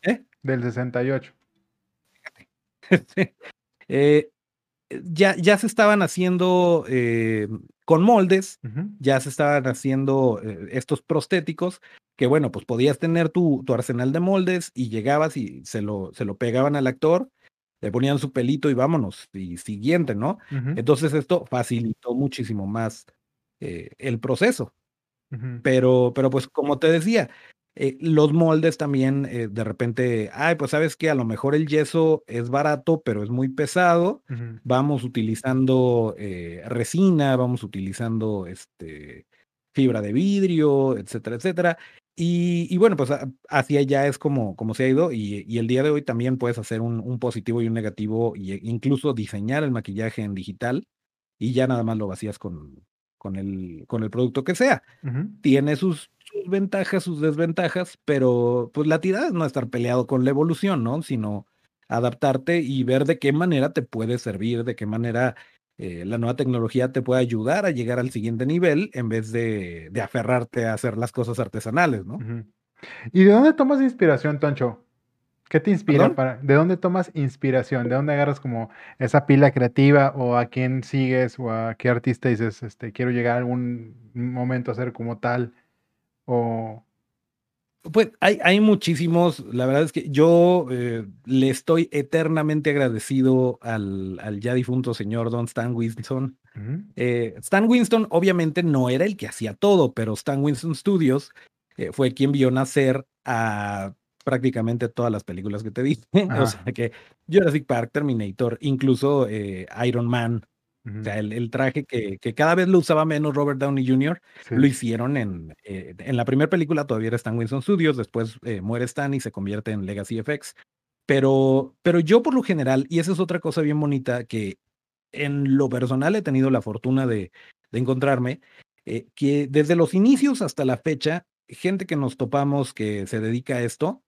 ¿eh? Del 68. eh, ya, ya se estaban haciendo eh, con moldes, ya se estaban haciendo estos prostéticos, que bueno, pues podías tener tu, tu arsenal de moldes y llegabas y se lo, se lo pegaban al actor, le ponían su pelito y vámonos, y siguiente, ¿no? Entonces esto facilitó muchísimo más el proceso. Pero, pero pues como te decía, eh, los moldes también eh, de repente, ay, pues sabes que a lo mejor el yeso es barato, pero es muy pesado. Vamos utilizando eh, resina, vamos utilizando este, fibra de vidrio, etcétera, etcétera. Y, y bueno, pues hacia allá es como, como se ha ido y, y, el día de hoy también puedes hacer un, un positivo y un negativo e incluso diseñar el maquillaje en digital y ya nada más lo vacías con, con el, con el producto que sea. Tiene sus, ventajas, sus desventajas, pero pues la tirada es no estar peleado con la evolución, ¿no? Sino adaptarte y ver de qué manera te puede servir, de qué manera eh, la nueva tecnología te puede ayudar a llegar al siguiente nivel en vez de, de aferrarte a hacer las cosas artesanales, ¿no? ¿Y de dónde tomas inspiración, Toncho? ¿Qué te inspira? Para, ¿De dónde tomas inspiración? ¿De dónde agarras como esa pila creativa o a quién sigues o a qué artista dices, este, quiero llegar a algún momento a ser como tal? O... Pues hay, hay muchísimos, la verdad es que yo eh, le estoy eternamente agradecido al, al, ya difunto señor Don Stan Winston. Eh, Stan Winston obviamente no era el que hacía todo, pero Stan Winston Studios eh, fue quien vio nacer a prácticamente todas las películas que te dije. o sea que Jurassic Park, Terminator, incluso eh, Iron Man. O sea, el, traje que, que, cada vez lo usaba menos Robert Downey Jr., lo hicieron en, eh, en la primera película, todavía era Stan Winston Studios, después eh, muere Stan y se convierte en Legacy FX. Pero, pero yo por lo general, y esa es otra cosa bien bonita que en lo personal he tenido la fortuna de, de encontrarme, que desde los inicios hasta la fecha, gente que nos topamos que se dedica a esto,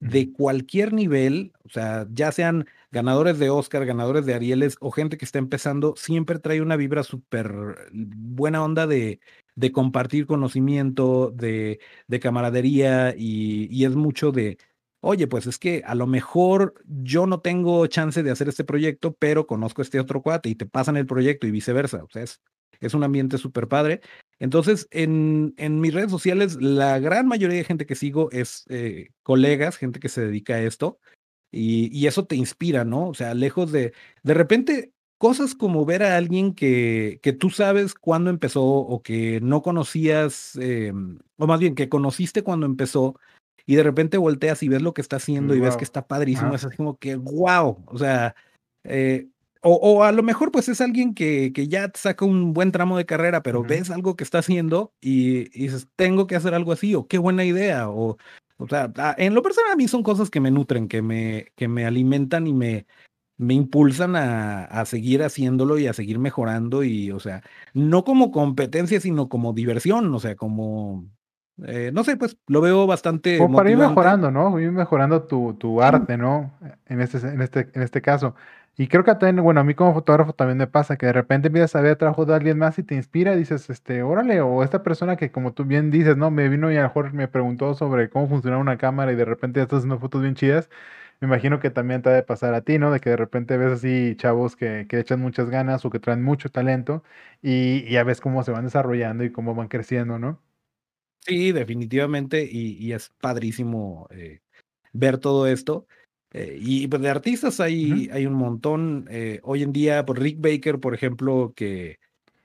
de cualquier nivel, o sea, ya sean ganadores de Oscar, ganadores de Arieles o gente que está empezando, siempre trae una vibra súper buena onda de, de compartir conocimiento, de, de camaradería y, y, es mucho de, oye, pues es que a lo mejor yo no tengo chance de hacer este proyecto, pero conozco este otro cuate y te pasan el proyecto y viceversa. O sea, es, es un ambiente súper padre. Entonces, en, en, mis redes sociales, la gran mayoría de gente que sigo es eh, colegas, gente que se dedica a esto, y, y, eso te inspira, ¿no? O sea, lejos de, de repente, cosas como ver a alguien que, que tú sabes cuándo empezó o que no conocías, eh, o más bien que conociste cuando empezó, y de repente volteas y ves lo que está haciendo y ves que está padrísimo, es así como que, wow, o sea, eh, o, a lo mejor pues es alguien que, que, ya saca un buen tramo de carrera, pero ves algo que está haciendo y, dices, tengo que hacer algo así, o qué buena idea, o, o sea, en lo personal a mí son cosas que me nutren, que me, que me alimentan y me, me impulsan a, a, seguir haciéndolo y a seguir mejorando y, o sea, no como competencia, sino como diversión, o sea, como, eh, no sé, pues lo veo bastante. O para ir mejorando, ¿no? Ir mejorando tu, tu arte, ¿no? En este, en este, en este caso. Y creo que también, bueno, a mí como fotógrafo también me pasa que de repente empiezas a ver trabajo de alguien más y te inspira y dices, este, órale, o esta persona que como tú bien dices, ¿no? Me vino y a lo mejor me preguntó sobre cómo funciona una cámara y de repente estás haciendo fotos bien chidas. Me imagino que también te ha de pasar a ti, ¿no? De que de repente ves así chavos que, que echan muchas ganas o que traen mucho talento y, ya ves cómo se van desarrollando y cómo van creciendo, ¿no? Sí, definitivamente, y, y es padrísimo eh, ver todo esto. Eh, y pues de artistas hay, hay un montón. Eh, hoy en día, por pues, Rick Baker, por ejemplo, que,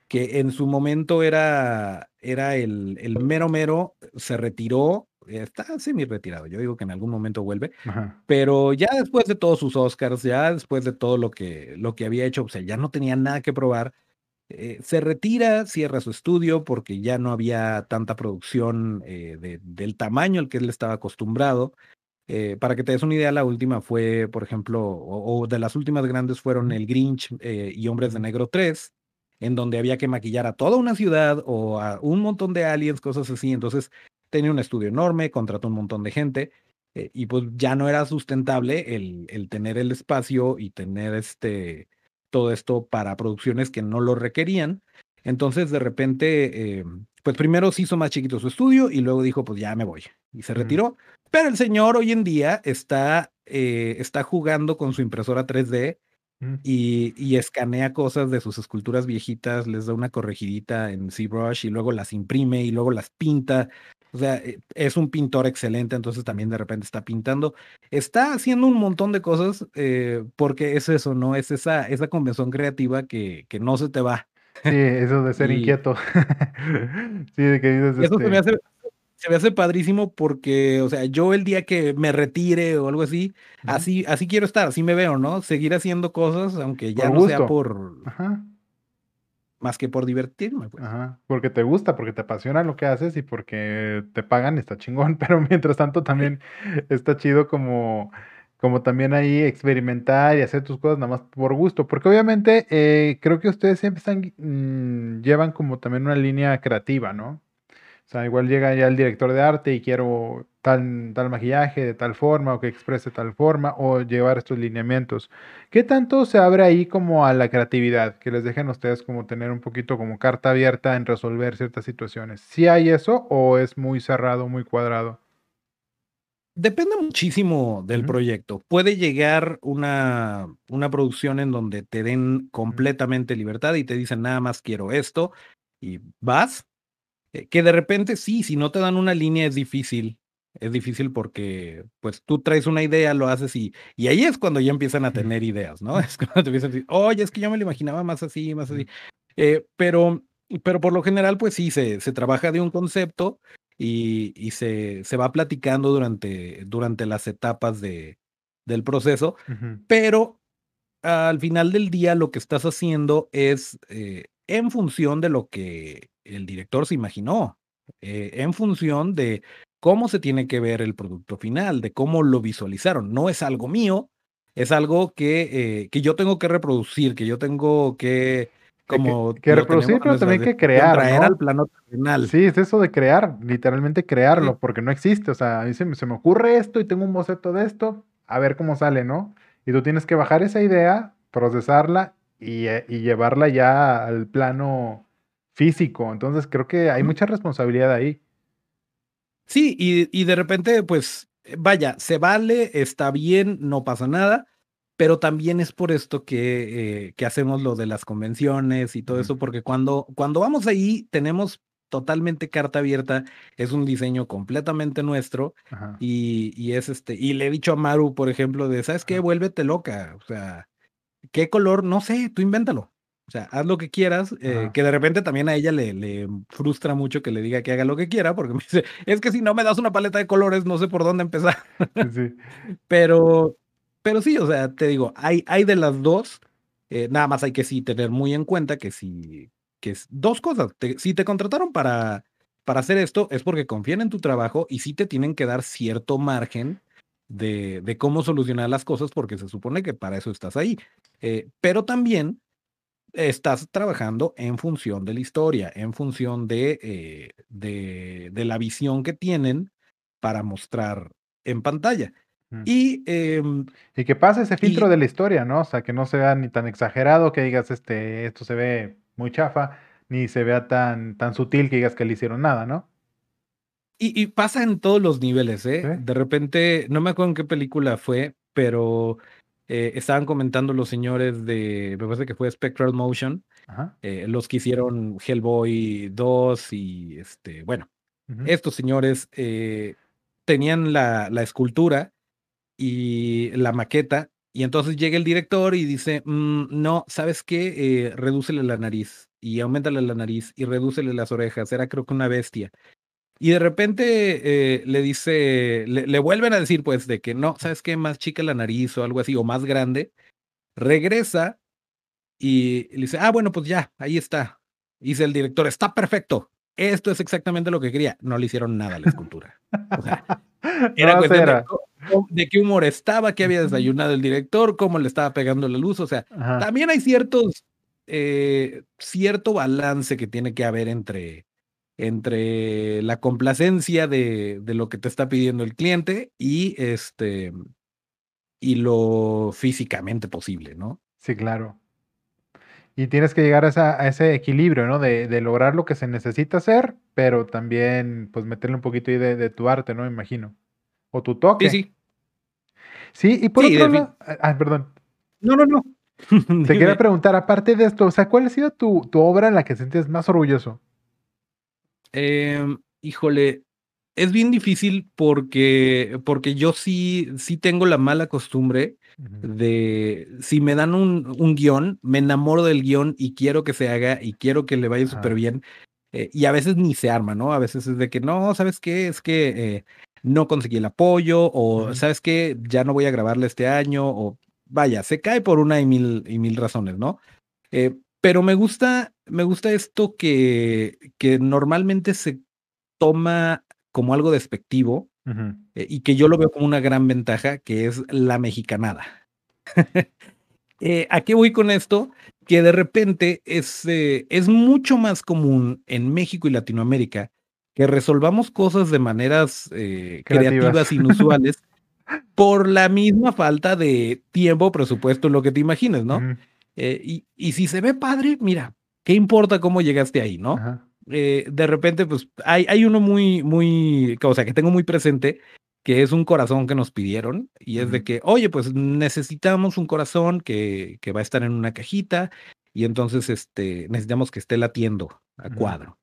que en su momento era, era el, el mero mero, se retiró, está semi retirado, yo digo que en algún momento vuelve, pero ya después de todos sus Oscars, ya después de todo lo que, lo que había hecho, o sea, ya no tenía nada que probar, eh, se retira, cierra su estudio porque ya no había tanta producción eh, del tamaño al que él estaba acostumbrado. Eh, para que te des una idea, la última fue, por ejemplo, o, de las últimas grandes fueron El Grinch y Hombres de Negro 3, en donde había que maquillar a toda una ciudad o a un montón de aliens, cosas así. Entonces tenía un estudio enorme, contrató un montón de gente y pues ya no era sustentable el, el tener el espacio y tener este todo esto para producciones que no lo requerían. Entonces, de repente, eh, pues primero se hizo más chiquito su estudio y luego dijo, pues ya me voy. Y se retiró. Pero el señor hoy en día está, eh, está jugando con su impresora 3D y, y, escanea cosas de sus esculturas viejitas, les da una corregidita en ZBrush y luego las imprime y luego las pinta. O sea, eh, es un pintor excelente, entonces también de repente está pintando. Está haciendo un montón de cosas eh, porque es eso, ¿no? Es esa, esa convención creativa que, que no se te va. Sí, eso de ser inquieto. sí, de que dices. Eso se, me este hace, se me hace padrísimo porque, o sea, yo el día que me retire o algo así, así, así quiero estar, así me veo, ¿no? Seguir haciendo cosas, aunque ya no sea por. Ajá más que por divertirme. Pues. Ajá, porque te gusta, porque te apasiona lo que haces y porque te pagan, está chingón, pero mientras tanto también está chido como, como también ahí experimentar y hacer tus cosas nada más por gusto, porque obviamente eh, creo que ustedes siempre están, mm, llevan como también una línea creativa, ¿no? O sea, igual llega ya el director de arte y quiero tal, tal maquillaje de tal forma o que exprese tal forma o llevar estos lineamientos. ¿Qué tanto se abre ahí como a la creatividad? Que les dejen a ustedes como tener un poquito como carta abierta en resolver ciertas situaciones. ¿Sí hay eso o es muy cerrado, muy cuadrado? Depende muchísimo del proyecto. Puede llegar una, una producción en donde te den completamente libertad y te dicen nada más quiero esto y vas. Eh, que de repente sí, si no te dan una línea es difícil es difícil porque pues tú traes una idea, lo haces y, y ahí es cuando ya empiezan a tener ideas, ¿no? Es cuando te empiezan a decir, oye, es que yo me lo imaginaba más así, más así. Eh, pero, pero por lo general, pues sí, se, se trabaja de un concepto y, y se, se va platicando durante, durante las etapas de, del proceso, pero al final del día lo que estás haciendo es eh, en función de lo que el director se imaginó, eh, en función de cómo se tiene que ver el producto final, de cómo lo visualizaron. No es algo mío, es algo que, eh, que yo tengo que reproducir, que yo tengo que como que, reproducir, pero también que crear. Traer al plano final. Sí, es eso de crear, literalmente crearlo, porque no existe. O sea, a mí se, me ocurre esto y tengo un boceto de esto, a ver cómo sale, ¿no? Y tú tienes que bajar esa idea, procesarla y, eh, y llevarla ya al plano físico. Entonces creo que hay mucha responsabilidad ahí. Sí, y, de repente, pues, eh, vaya, se vale, está bien, no pasa nada, pero también es por esto que, eh, que hacemos lo de las convenciones y todo eso, porque cuando, cuando vamos ahí tenemos totalmente carta abierta, es un diseño completamente nuestro y, y, es este, y le he dicho a Maru, por ejemplo, de, ¿sabes qué? Vuélvete loca, o sea, ¿qué color? No sé, tú invéntalo. O sea, haz lo que quieras, eh, que de repente también a ella le, le, frustra mucho que le diga que haga lo que quiera, porque me dice, es que si no me das una paleta de colores, no sé por dónde empezar. Sí. pero, pero sí, o sea, te digo, hay, hay de las dos, eh, nada más hay que sí tener muy en cuenta que si, que es dos cosas, si te contrataron para, para hacer esto, es porque confían en tu trabajo y sí te tienen que dar cierto margen de, de cómo solucionar las cosas, porque se supone que para eso estás ahí. Eh, pero también estás trabajando en función de la historia, en función de, eh, de, de, la visión que tienen para mostrar en pantalla. Mm. Y, em, y que pase ese filtro de la historia, ¿no? O sea, que no sea ni tan exagerado que digas, este, esto se ve muy chafa, ni se vea tan, tan sutil que digas que le hicieron nada, ¿no? Y, y pasa en todos los niveles, ¿eh? De repente, no me acuerdo en qué película fue, pero eh, estaban comentando los señores de, me parece que fue Spectral Motion, eh, los que hicieron Hellboy 2 y este, bueno, estos señores eh, tenían la, la, escultura y la maqueta y entonces llega el director y dice, mm, no, ¿sabes qué? Redúcele la nariz y aumentale la nariz y redúcele las orejas. Era creo que una bestia. Y de repente eh, le dice, le, vuelven a decir pues de que no, ¿sabes qué? Más chica la nariz o algo así, o más grande. Regresa y le dice, ah, bueno, pues ya, ahí está. Dice el director, está perfecto. Esto es exactamente lo que quería. No le hicieron nada a la escultura. era cuestión de, qué humor estaba, qué había desayunado el director, cómo le estaba pegando la luz. O sea, también hay ciertos, eh, cierto balance que tiene que haber entre, entre la complacencia de, de, lo que te está pidiendo el cliente y este y lo físicamente posible, ¿no? Sí, claro. Y tienes que llegar a, ese equilibrio, ¿no? De, lograr lo que se necesita hacer, pero también, pues, meterle un poquito ahí de, tu arte, ¿no? Me imagino. O tu toque. Sí, sí. Sí, y por otro lado... Ah, perdón. No, no, no. Te quería preguntar, aparte de esto, o sea, ¿cuál ha sido tu, tu obra en la que te sientes más orgulloso? Em, híjole, es bien difícil porque, porque yo sí, sí tengo la mala costumbre de si me dan un, un, guion, me enamoro del guion y quiero que se haga y quiero que le vaya súper bien. Eh, y a veces ni se arma, ¿no? A veces es de que no, ¿sabes qué? Es que eh, no conseguí el apoyo o ¿sabes qué? Ya no voy a grabarle este año o vaya, se cae por una y mil, y mil razones, ¿no? Eh, pero me gusta, me gusta esto que, que normalmente se toma como algo despectivo eh, y que yo lo veo como una gran ventaja, que es la mexicanada. eh, ¿A qué voy con esto? Que de repente es, eh, es mucho más común en México y Latinoamérica que resolvamos cosas de maneras creativas, inusuales, por la misma falta de tiempo, presupuesto, lo que te imagines, ¿no? Y, y, si se ve padre, mira, ¿qué importa cómo llegaste ahí, no? Eh, de repente, pues hay, hay uno muy, muy, o sea, que tengo muy presente, que es un corazón que nos pidieron y es de que, oye, pues necesitamos un corazón que, que va a estar en una cajita y entonces este, necesitamos que esté latiendo a cuadro.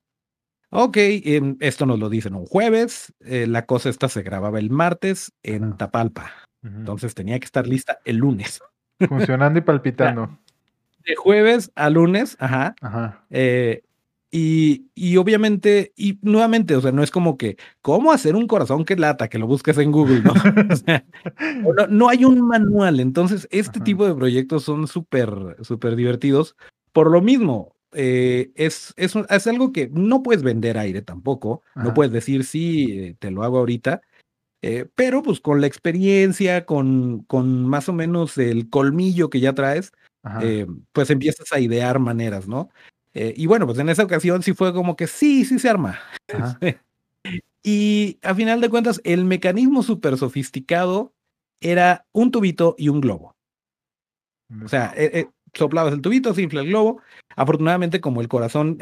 Ok, em, esto nos lo dicen un jueves, eh, la cosa esta se grababa el martes en Tapalpa, entonces tenía que estar lista el lunes. Funcionando y palpitando. De jueves a lunes, ajá. ajá. Eh, y, y, obviamente, y nuevamente, o sea, no es como que, ¿cómo hacer un corazón que lata? Que lo busques en Google, ¿no? no, hay un manual. Entonces, este tipo de proyectos son súper, súper divertidos. Por lo mismo, eh, es, es, es, algo que no puedes vender aire tampoco. No puedes decir, sí, te lo hago ahorita. Eh, pero pues con la experiencia, con, con más o menos el colmillo que ya traes, eh, pues empiezas a idear maneras, ¿no? Eh, y bueno, pues en esa ocasión sí fue como que sí, sí se arma. y a final de cuentas, el mecanismo súper sofisticado era un tubito y un globo. O sea, eh, eh, soplabas el tubito, se infla el globo. Afortunadamente, como el corazón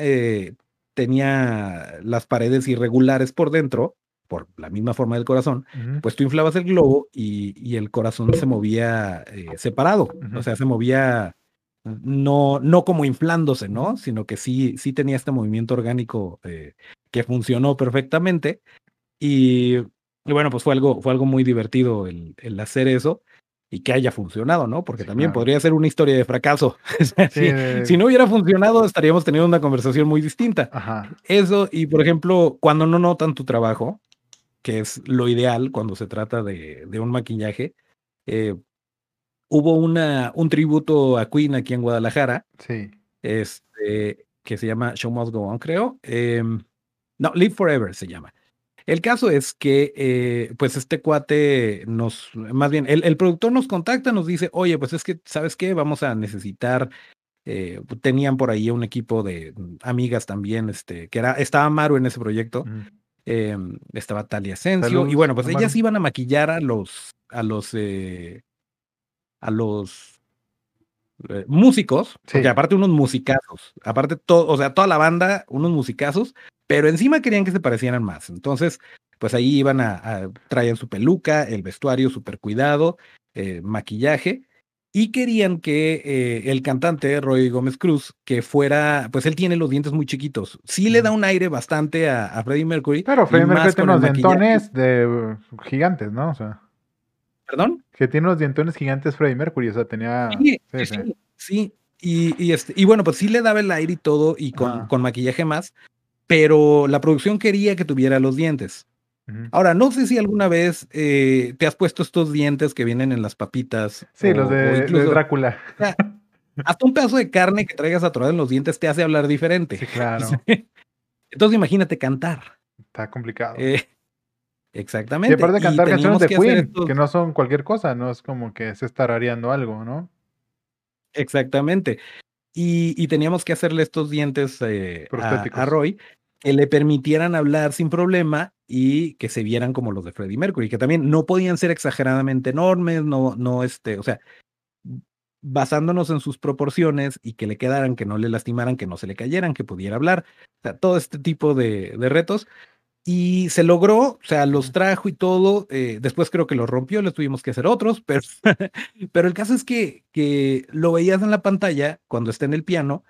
tenía las paredes irregulares por dentro, por la misma forma del corazón, pues tú inflabas el globo y, el corazón se movía separado, o sea, se movía no, no como inflándose, ¿no? Sino que sí, sí tenía este movimiento orgánico eh, que funcionó perfectamente. Y, bueno, pues fue algo, fue algo muy divertido el, el, hacer eso y que haya funcionado, ¿no? Porque también podría ser una historia de fracaso. si, no hubiera funcionado, estaríamos teniendo una conversación muy distinta. Eso, y por ejemplo, cuando no notan tu trabajo, que es lo ideal cuando se trata de, de un maquillaje, eh, hubo una, un tributo a Queen aquí en Guadalajara. Sí. Este, que se llama Show Must Go On, creo. Em, no, Live Forever se llama. El caso es que, eh, pues este cuate nos, más bien, el, productor nos contacta, nos dice, oye, pues es que, ¿sabes qué? Vamos a necesitar, eh, tenían por ahí un equipo de amigas también, este, que era, estaba Maru en ese proyecto, em, estaba Talia Asensio, y bueno, pues ellas iban a maquillar a los, a los, eh, a los eh, músicos, porque aparte unos musicazos, aparte todo, o sea, toda la banda, unos musicazos, pero encima querían que se parecieran más. Entonces, pues ahí iban a, a traían su peluca, el vestuario súper cuidado, eh, maquillaje, y querían que eh, el cantante Roy Gómez Cruz, que fuera, pues él tiene los dientes muy chiquitos, sí le da un aire bastante a, Freddie Mercury. Pero Freddie Mercury tiene unos dentones de gigantes, ¿no? O sea. ¿Perdón? Que tiene unos dientones gigantes Freddie Mercury, o sea, tenía... Sí, sí, sí. Y, este, y bueno, pues sí le daba el aire y todo, y con, con maquillaje más, pero la producción quería que tuviera los dientes. Ahora, no sé si alguna vez eh, te has puesto estos dientes que vienen en las papitas. Sí, los de, Drácula. hasta un pedazo de carne que traigas atorado en los dientes te hace hablar diferente. Sí, claro. Entonces imagínate cantar. Está complicado. Eh, exactamente. Y aparte de cantar canciones de Queen, que no son cualquier cosa, no es como que se está rareando algo, ¿no? Exactamente. Y, teníamos que hacerle estos dientes eh, a, Roy que le permitieran hablar sin problema y que se vieran como los de Freddie Mercury, que también no podían ser exageradamente enormes, no, no, este, o sea, basándonos en sus proporciones y que le quedaran, que no le lastimaran, que no se le cayeran, que pudiera hablar, o sea, todo este tipo de, de retos. Y se logró, o sea, los trajo y todo. Eh, después creo que los rompió, les tuvimos que hacer otros, pero, pero el caso es que, que lo veías en la pantalla cuando está en el piano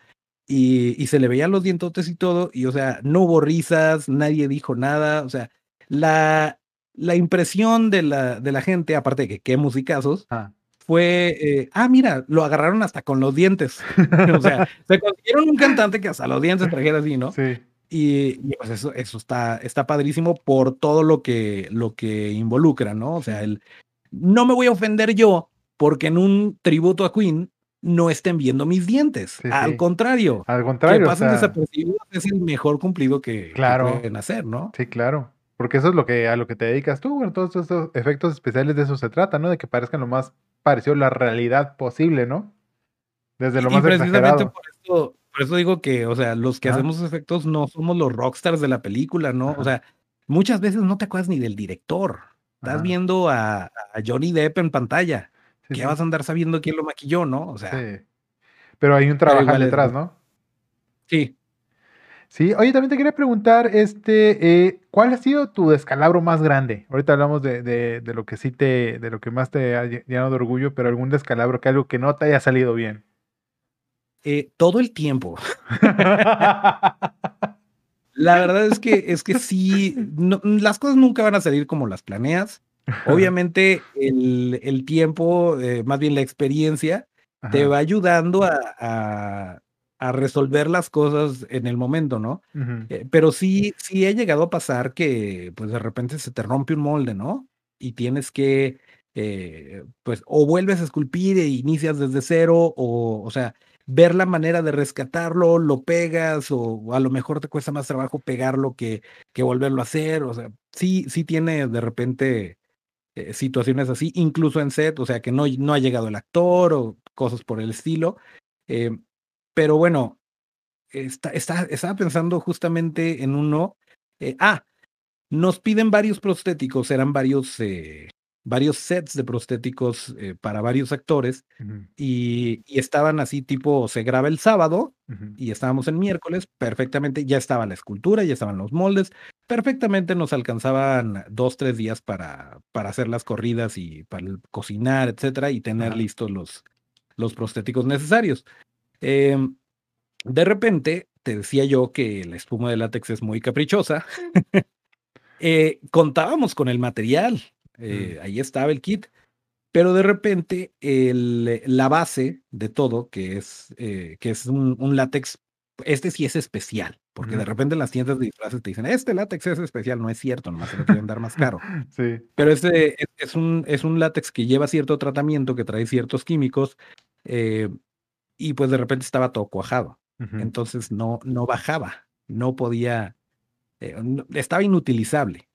y, y, se le veían los dientotes y todo. Y, o sea, no hubo risas, nadie dijo nada. O sea, la, la impresión de la, de la gente, aparte de que qué musicazos, ah fue, eh, ah, mira, lo agarraron hasta con los dientes. o sea, se consiguieron un cantante que hasta los dientes trajera así, ¿no? Sí. Y, pues eso, eso está, está padrísimo por todo lo que, lo que involucra, ¿no? O sea, el, no me voy a ofender yo porque en un tributo a Queen no estén viendo mis dientes. Al contrario. Al contrario. Que pasen desapercibidos es el mejor cumplido que, claro. pueden hacer, ¿no? Sí, claro. Porque eso es lo que, a lo que te dedicas tú. Bueno, todos estos efectos especiales de eso se trata, ¿no? De que parezcan lo más pareció la realidad posible, ¿no? Desde lo más precisamente Por eso, por eso digo que, o sea, los que hacemos efectos no somos los rockstars de la película, ¿no? O sea, muchas veces no te acuerdas ni del director. Estás viendo a, Johnny Depp en pantalla. Que vas a andar sabiendo quién lo maquilló, ¿no? O sea. Sí. Pero hay un trabajo detrás, ¿no? Sí, Sí, oye, también te quería preguntar, este, eh, ¿cuál ha sido tu descalabro más grande? Ahorita hablamos de, de, de, lo que sí te, de lo que más te ha llenado de orgullo, pero algún descalabro que algo que no te haya salido bien. Eh, todo el tiempo. La verdad es que, es que sí, las cosas nunca van a salir como las planeas. Obviamente el, el tiempo, eh, más bien la experiencia, te va ayudando a, a resolver las cosas en el momento, ¿no? Eh, pero sí, sí he llegado a pasar que pues de repente se te rompe un molde, ¿no? Y tienes que, eh, pues, o vuelves a esculpir e inicias desde cero, o, o sea, ver la manera de rescatarlo, lo pegas, o a lo mejor te cuesta más trabajo pegarlo que, que volverlo a hacer, o sea, sí, sí tiene de repente eh, situaciones así, incluso en set, o sea, que no, no ha llegado el actor o cosas por el estilo. Pero bueno, está, está, estaba pensando justamente en uno. Eh, ah, nos piden varios prostéticos, eran varios, eh, varios sets de prostéticos eh, para varios actores y, estaban así tipo, se graba el sábado y estábamos en miércoles, perfectamente, ya estaba la escultura, ya estaban los moldes, perfectamente nos alcanzaban dos, tres días para, para hacer las corridas y para cocinar, etcétera, y tener listos los, los prostéticos necesarios. Em, de repente, te decía yo que la espuma de látex es muy caprichosa. Eh, contábamos con el material, eh, mm. ahí estaba el kit, pero de repente el, la base de todo, que es, eh, que es un, látex, este sí es especial, porque de repente en las tiendas de disfraces te dicen, este látex es especial, no es cierto, nomás se lo quieren dar más caro. Sí. Pero este es, un, es un látex que lleva cierto tratamiento, que trae ciertos químicos, y pues de repente estaba todo cuajado. Entonces no, no bajaba, no podía, eh, estaba inutilizable.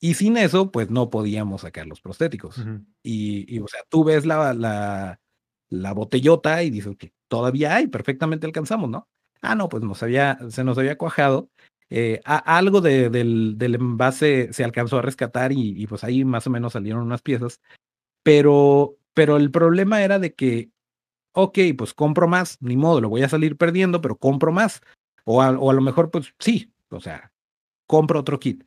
Y sin eso, pues no podíamos sacar los prostéticos. y, o sea, tú ves la, la, la botellota y dices que todavía hay, perfectamente alcanzamos, ¿no? Ah, no, pues nos había, se nos había cuajado. Eh, algo de, del, del, envase se alcanzó a rescatar y, y, pues ahí más o menos salieron unas piezas. Pero, pero el problema era de que ok, pues compro más, ni modo, lo voy a salir perdiendo, pero compro más. O a, o a lo mejor, pues sí, o sea, compro otro kit.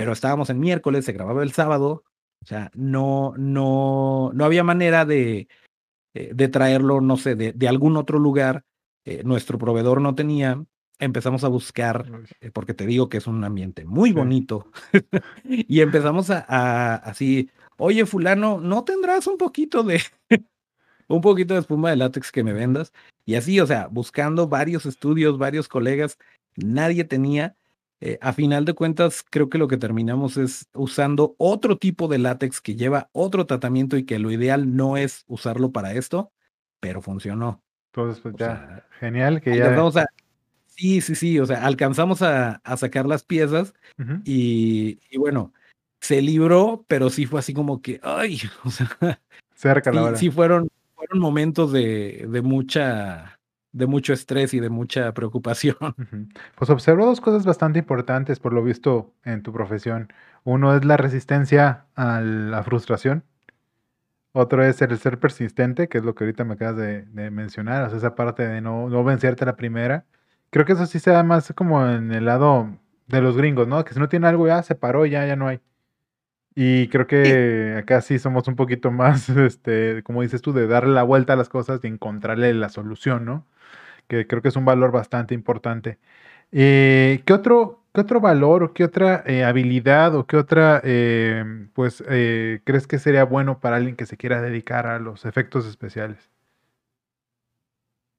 Pero estábamos en miércoles, se grababa el sábado, o sea, no, no, no había manera de, eh, de traerlo, no sé, de, de algún otro lugar. Eh, nuestro proveedor no tenía. Empezamos a buscar, eh, porque te digo que es un ambiente muy bonito, y empezamos a, a, así oye, fulano, ¿no tendrás un poquito de, un poquito de espuma de látex que me vendas? Y así, o sea, buscando varios estudios, varios colegas, nadie tenía. Eh, a final de cuentas, creo que lo que terminamos es usando otro tipo de látex que lleva otro tratamiento y que lo ideal no es usarlo para esto, pero funcionó. Entonces, pues ya, genial que ya. A, sí, sí, sí, o sea, alcanzamos a, sacar las piezas y, bueno, se libró, pero sí fue así como que, ay, o sea, cerca la hora. Sí, fueron, fueron momentos de, de mucha de mucho estrés y de mucha preocupación. Pues observo dos cosas bastante importantes por lo visto en tu profesión. Uno es la resistencia a la frustración. Otro es el ser persistente, que es lo que ahorita me acabas de, mencionar, o sea, esa parte de no, no vencerte la primera. Creo que eso sí se da más como en el lado de los gringos, ¿no? Que si no tiene algo ya se paró, ya, ya no hay. Y creo que acá sí somos un poquito más, este, como dices tú, de darle la vuelta a las cosas y encontrarle la solución, ¿no? Que creo que es un valor bastante importante. Eh, ¿qué, otro, ¿Qué otro valor o qué otra eh, habilidad o qué otra, eh, pues, crees que sería bueno para alguien que se quiera dedicar a los efectos especiales?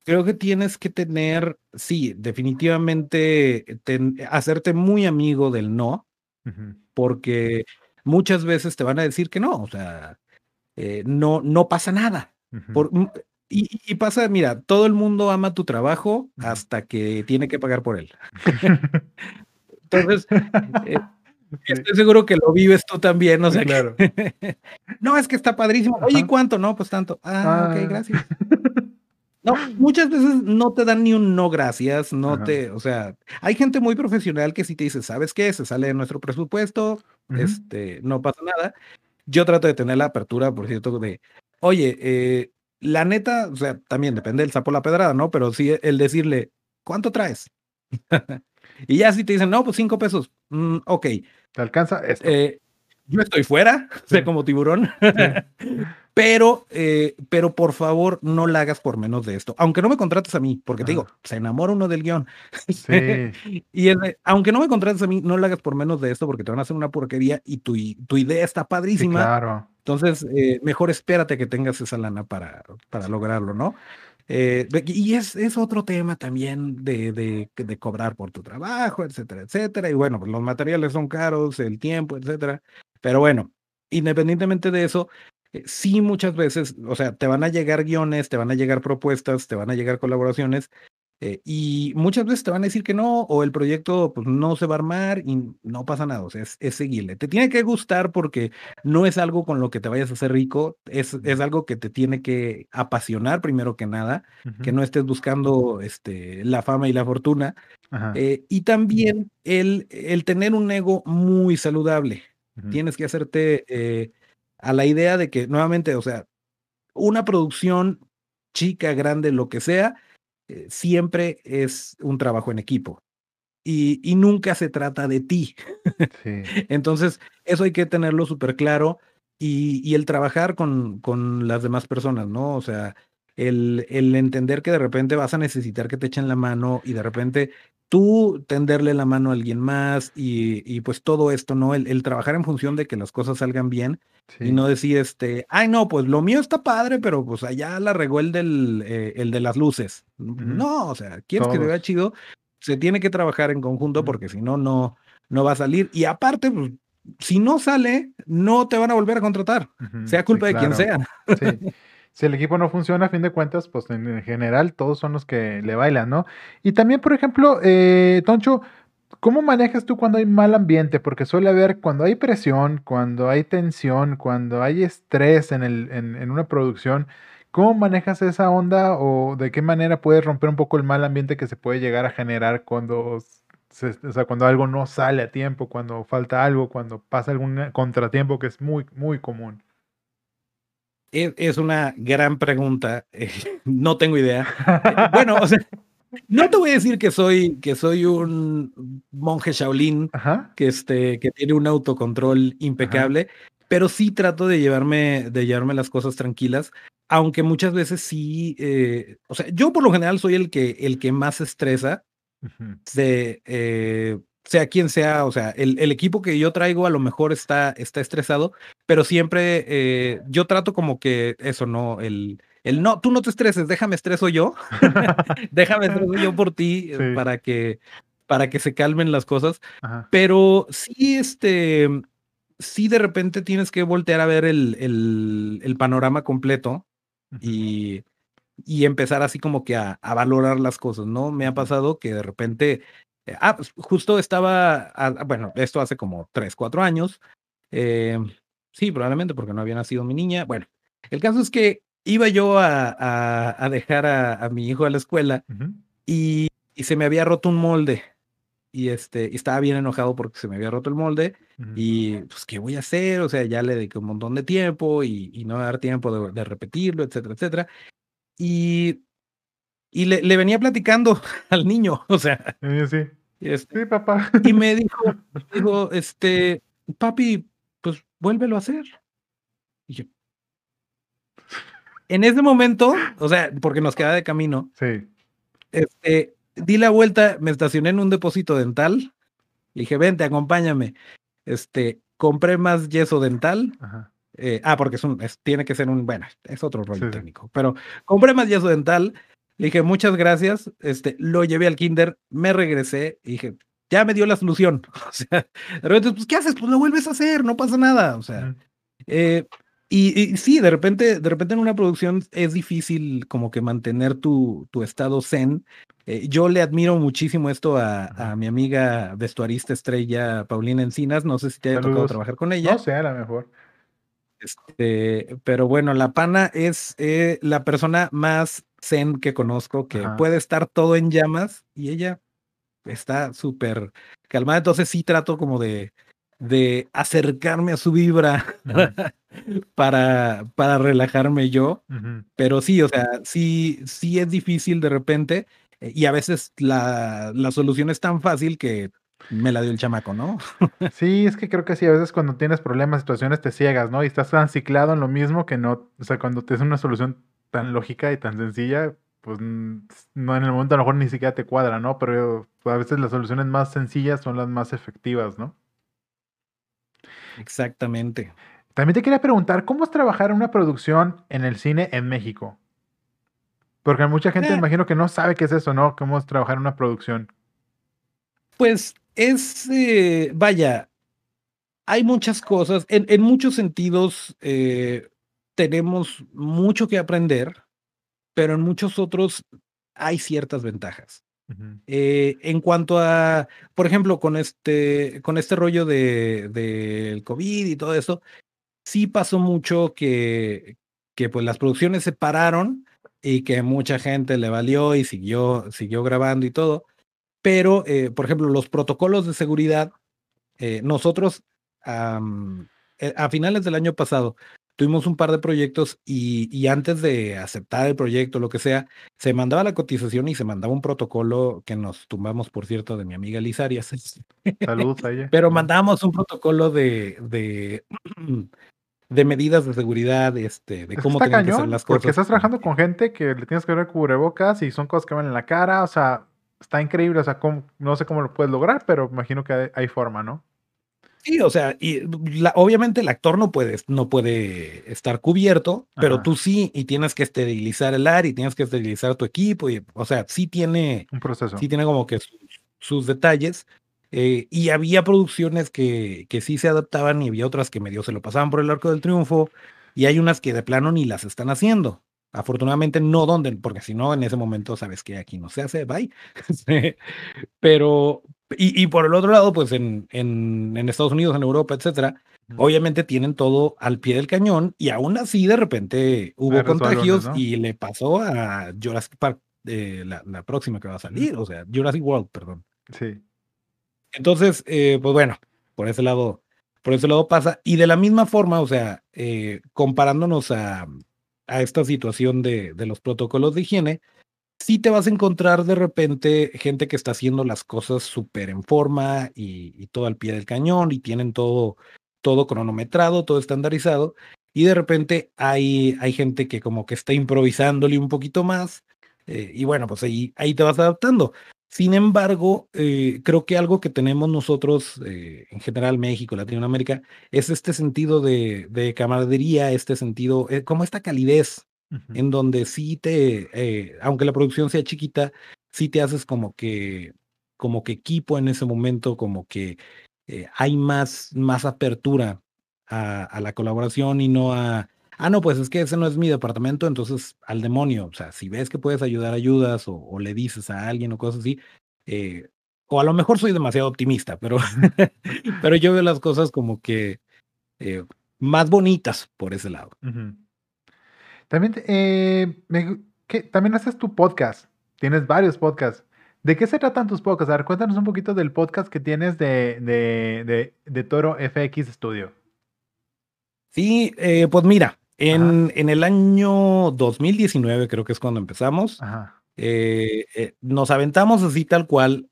Creo que tienes que tener, sí, definitivamente hacerte muy amigo del no, porque muchas veces te van a decir que no, o sea, no, no pasa nada. Por, y, pasa, mira, todo el mundo ama tu trabajo hasta que tiene que pagar por él. Entonces, eh, estoy seguro que lo vives tú también, o sea, claro. no, es que está padrísimo. Oye, ¿cuánto? No, pues tanto. Ah, ok, ah. gracias. No, muchas veces no te dan ni un no gracias, no te, o sea, hay gente muy profesional que si te dice, ¿sabes qué? Se sale de nuestro presupuesto, este, no pasa nada. Yo trato de tener la apertura, por cierto, de, oye, eh, la neta, o sea, también depende del sapo la pedrada, ¿no? Pero sí el decirle, ¿cuánto traes? y ya si te dicen, no, pues cinco pesos, mm, ok. ¿Te alcanza esto? Eh, yo estoy fuera, sé como tiburón. pero, eh, pero por favor, no la hagas por menos de esto. Aunque no me contrates a mí, porque te digo, se enamora uno del guion. Sí. y aunque no me contrates a mí, no la hagas por menos de esto, porque te van a hacer una porquería y tu, tu idea está padrísima. claro. Entonces, eh, mejor espérate que tengas esa lana para, para lograrlo, ¿no? Eh, y es, es, otro tema también de, de, cobrar por tu trabajo, etcétera, etcétera. Y bueno, pues los materiales son caros, el tiempo, etcétera. Pero bueno, independientemente de eso, eh, sí muchas veces, o sea, te van a llegar guiones, te van a llegar propuestas, te van a llegar colaboraciones eh, y muchas veces te van a decir que no, o el proyecto pues, no se va a armar y no pasa nada, o sea, es, seguirle. Te tiene que gustar porque no es algo con lo que te vayas a hacer rico, es, es algo que te tiene que apasionar primero que nada, que no estés buscando este, la fama y la fortuna. Eh, y también el, el tener un ego muy saludable. Tienes que hacerte eh, a la idea de que, nuevamente, o sea, una producción chica, grande, lo que sea, eh, siempre es un trabajo en equipo. Y, y nunca se trata de ti. Entonces, eso hay que tenerlo súper claro y, y, el trabajar con, con las demás personas, ¿no? O sea, el, el entender que de repente vas a necesitar que te echen la mano y de repente tú tenderle la mano a alguien más y, y pues todo esto, ¿no? El, el, trabajar en función de que las cosas salgan bien y no decir, este, ay, no, pues lo mío está padre, pero pues allá la regó el, del, eh, el de las luces. No, o sea, quieres que te vea chido, se tiene que trabajar en conjunto porque si no, no, no va a salir. Y aparte, pues, si no sale, no te van a volver a contratar, sea culpa de quien sea. Sí si el equipo no funciona, a fin de cuentas, pues en general todos son los que le bailan, ¿no? Y también, por ejemplo, eh, Toncho, ¿cómo manejas tú cuando hay mal ambiente? Porque suele haber cuando hay presión, cuando hay tensión, cuando hay estrés en, el, en, una producción. ¿Cómo manejas esa onda o de qué manera puedes romper un poco el mal ambiente que se puede llegar a generar cuando, o sea, cuando algo no sale a tiempo, cuando falta algo, cuando pasa algún contratiempo que es muy, muy común? Es, una gran pregunta. Eh, no tengo idea. Eh, bueno, o sea, no te voy a decir que soy, que soy un monje Shaolin que, este, que tiene un autocontrol impecable, pero sí trato de llevarme, de llevarme las cosas tranquilas, aunque muchas veces sí, eh, o sea, yo por lo general soy el que, el que más estresa. de, sea quien sea, o sea, el, el, equipo que yo traigo a lo mejor está, está estresado, pero siempre eh, yo trato como que eso, ¿no? El, el no, tú no te estreses, déjame estreso yo, déjame estreso yo por ti eh, para que para que se calmen las cosas, pero sí, este, sí de repente tienes que voltear a ver el, el, el panorama completo y, y empezar así como que a, a, valorar las cosas, ¿no? Me ha pasado que de repente ah, pues, justo estaba, ah, bueno, esto hace como tres, cuatro años. Eh, sí, probablemente porque no había nacido mi niña. Bueno, el caso es que iba yo a, a, dejar a, mi hijo a la escuela y, y, se me había roto un molde. Y este, y estaba bien enojado porque se me había roto el molde. Y pues, ¿qué voy a hacer? O sea, ya le dediqué un montón de tiempo y, y no dar tiempo de, de, repetirlo, etcétera, etcétera. Y y le, le, venía platicando al niño, o sea. Sí, este, sí papá. Y me dijo, dijo, este, papi, pues vuélvelo a hacer. Y yo. En ese momento, o sea, porque nos queda de camino. Sí. Este, di la vuelta, me estacioné en un depósito dental. Le dije, vente, acompáñame. Este, compré más yeso dental. Ajá. Eh, ah, porque es un, es, tiene que ser un, bueno, es otro rollo sí, técnico, pero compré más yeso dental le dije, muchas gracias. Este, lo llevé al kinder, me regresé y dije, ya me dio la solución. O sea, de repente, pues, ¿qué haces? Pues lo vuelves a hacer, no pasa nada. O sea, eh, y, y, sí, de repente, de repente en una producción es difícil como que mantener tu, tu estado zen. Eh, yo le admiro muchísimo esto a, a, mi amiga vestuarista estrella Paulina Encinas. No sé si te haya tocado trabajar con ella. No sé, a lo mejor. Este, pero bueno, la pana es eh, la persona más zen que conozco, que Ajá. puede estar todo en llamas y ella está súper calmada. Entonces sí trato como de, de acercarme a su vibra para, para relajarme yo. Uh -huh. Pero sí, o sea, sí, sí es difícil de repente eh, y a veces la, la solución es tan fácil que me la dio el chamaco, ¿no? sí, es que creo que sí, a veces cuando tienes problemas, situaciones, te ciegas, ¿no? Y estás tan ciclado en lo mismo que no, o sea, cuando te es una solución tan lógica y tan sencilla, pues no en el momento a lo mejor ni siquiera te cuadra, ¿no? Pero a veces las soluciones más sencillas son las más efectivas, ¿no? Exactamente. También te quería preguntar, ¿cómo es trabajar en una producción en el cine en México? Porque mucha gente eh. imagino que no sabe qué es eso, ¿no? ¿Cómo es trabajar en una producción? Pues es, eh, vaya, hay muchas cosas, en, en muchos sentidos eh, tenemos mucho que aprender, pero en muchos otros hay ciertas ventajas. Uh -huh. eh, en cuanto a, por ejemplo, con este, con este rollo del de, de COVID y todo eso, sí pasó mucho que, que pues las producciones se pararon y que mucha gente le valió y siguió, siguió grabando y todo. Pero, eh, por ejemplo, los protocolos de seguridad, eh, nosotros um, a finales del año pasado tuvimos un par de proyectos y, y, antes de aceptar el proyecto, lo que sea, se mandaba la cotización y se mandaba un protocolo que nos tumbamos, por cierto, de mi amiga Liz Arias. Saludos a ella. Pero mandábamos un protocolo de, de, de medidas de seguridad, este, de cómo tienen que ser las cosas. Porque estás trabajando con gente que le tienes que ver cubrebocas y son cosas que van en la cara, o sea, está increíble, o sea, ¿cómo, no sé cómo lo puedes lograr, pero imagino que hay, hay forma, ¿no? Sí, o sea, y la, obviamente el actor no puede, no puede estar cubierto, Ajá. pero tú sí, y tienes que esterilizar el área y tienes que esterilizar tu equipo, y, o sea, sí tiene un proceso. Sí tiene como que sus, sus detalles. Eh, y había producciones que, que sí se adaptaban y había otras que medio se lo pasaban por el arco del triunfo, y hay unas que de plano ni las están haciendo. Afortunadamente no donde, porque si no, en ese momento sabes que aquí no se hace, bye. pero, y, y, por el otro lado, pues en, en, en Estados Unidos, en Europa, etcétera, obviamente tienen todo al pie del cañón y aún así de repente hubo Hay contagios ¿no? y le pasó a Jurassic Park, eh, la, la, próxima que va a salir, o sea, Jurassic World, perdón. Sí. Entonces, eh, pues bueno, por ese lado, por ese lado pasa. Y de la misma forma, o sea, eh, comparándonos a, a esta situación de, de, los protocolos de higiene, sí te vas a encontrar de repente gente que está haciendo las cosas súper en forma y, todo al pie del cañón y tienen todo, todo cronometrado, todo estandarizado. Y de repente hay, hay gente que como que está improvisándole un poquito más Eh, y bueno, pues ahí, ahí te vas adaptando. Sin embargo, eh, creo que algo que tenemos nosotros, eh, en general México, Latinoamérica, es este sentido de, de camaradería, este sentido, como esta calidez, en donde sí te, aunque la producción sea chiquita, sí te haces como que, como que equipo en ese momento, como que hay más, más apertura a, la colaboración y no a, ah, no, pues es que ese no es mi departamento, entonces al demonio, o sea, si ves que puedes ayudar, ayudas o, le dices a alguien o cosas así, eh, o a lo mejor soy demasiado optimista, pero, pero yo veo las cosas como que eh, más bonitas por ese lado. También, eh, también haces tu podcast, tienes varios podcasts. ¿De qué se tratan tus podcasts? A ver, cuéntanos un poquito del podcast que tienes de, de, de, de Toro FX Studio. Sí, eh, pues mira, en, en, el año 2019 creo que es cuando empezamos. Eh, eh, nos aventamos así tal cual,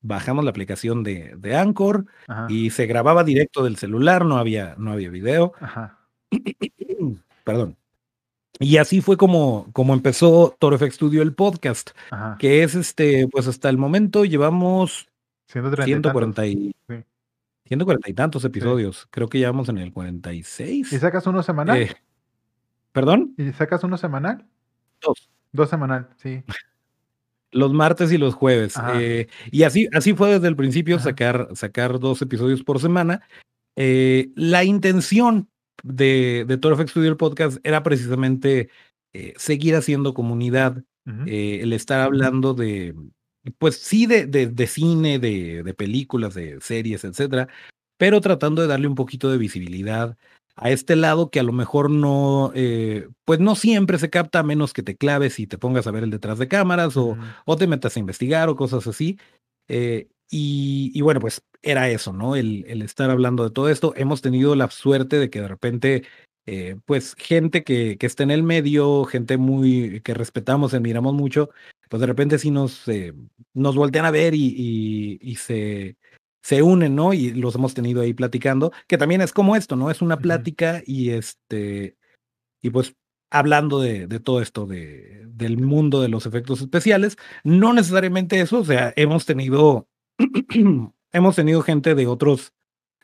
bajamos la aplicación de, de Anchor y se grababa directo del celular, no había, no había video. Perdón. Y así fue como, como empezó Toro FX Studio el podcast, que es este, pues hasta el momento llevamos 140 y, 140 y tantos episodios. Creo que llevamos en el 46. ¿Y sacas uno semanal? Eh, ¿Perdón? ¿Y sacas uno semanal? Dos. Dos semanal, sí. Los martes y los jueves. Eh, y así, así fue desde el principio sacar, sacar dos episodios por semana. Eh, la intención de, de Toro Studio el podcast era precisamente seguir haciendo comunidad, el estar hablando de, pues sí, de, de, cine, de, de, películas, de series, etcétera, pero tratando de darle un poquito de visibilidad a este lado que a lo mejor no, eh, pues no siempre se capta, a menos que te claves y te pongas a ver el detrás de cámaras o, o te metas a investigar o cosas así. Eh, y, y, bueno, pues era eso, ¿no? El, el, estar hablando de todo esto. Hemos tenido la suerte de que de repente, eh, pues gente que, que está en el medio, gente muy que respetamos, admiramos mucho, pues de repente sí nos, eh, nos voltean a ver y, y, se, se unen, ¿no? Y los hemos tenido ahí platicando, que también es como esto, ¿no? Es una plática y este, y pues hablando de, de todo esto, de, del mundo de los efectos especiales, no necesariamente eso, o sea, hemos tenido, hemos tenido gente de otros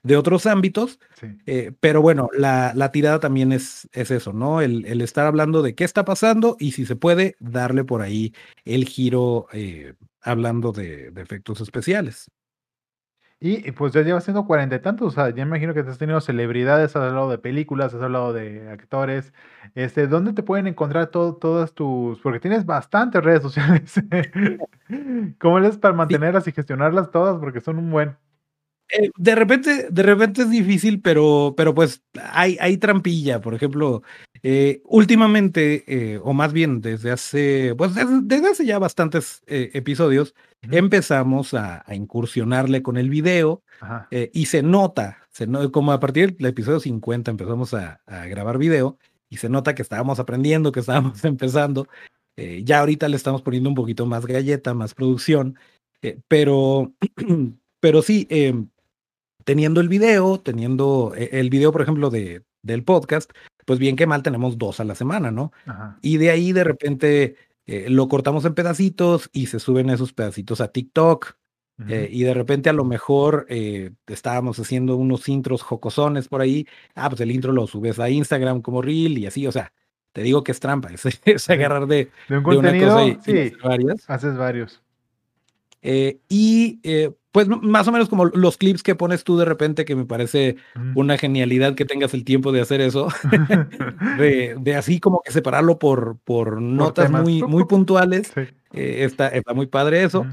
de otros ámbitos, eh, pero bueno, la, la, tirada también es, es eso, ¿no? El, el, estar hablando de qué está pasando y si se puede, darle por ahí el giro eh, hablando de, de, efectos especiales. Y pues ya llevas siendo cuarenta y tantos, o sea, ya imagino que te has tenido celebridades, has hablado de películas, has hablado de actores. Este, ¿dónde te pueden encontrar todas tus, porque tienes bastantes redes sociales? ¿Cómo les para mantenerlas y gestionarlas todas? Porque son un buen. Eh, de repente, de repente es difícil, pero, pero pues hay, hay trampilla. Por ejemplo, eh, últimamente, eh, o más bien desde hace, pues desde, hace ya bastantes episodios, empezamos a, incursionarle con el video y se nota, se como a partir del episodio 50 empezamos a, a, grabar video y se nota que estábamos aprendiendo, que estábamos empezando. ya ahorita le estamos poniendo un poquito más galleta, más producción, pero, pero sí, em, teniendo el video, teniendo eh, el video, por ejemplo, de, del podcast, pues bien que mal tenemos dos a la semana, ¿no? Y de ahí de repente eh, lo cortamos en pedacitos y se suben esos pedacitos a TikTok. Eh, y de repente a lo mejor estábamos haciendo unos intros jocosones por ahí. Ah, pues el intro lo subes a Instagram como reel y así, o sea, te digo que es trampa, es, agarrar de, de un contenido, una cosa y, sí, varias. Haces varios. y pues más o menos como los clips que pones tú de repente, que me parece una genialidad que tengas el tiempo de hacer eso, de, así como que separarlo por, por notas muy, muy puntuales. Eh, está, está muy padre eso.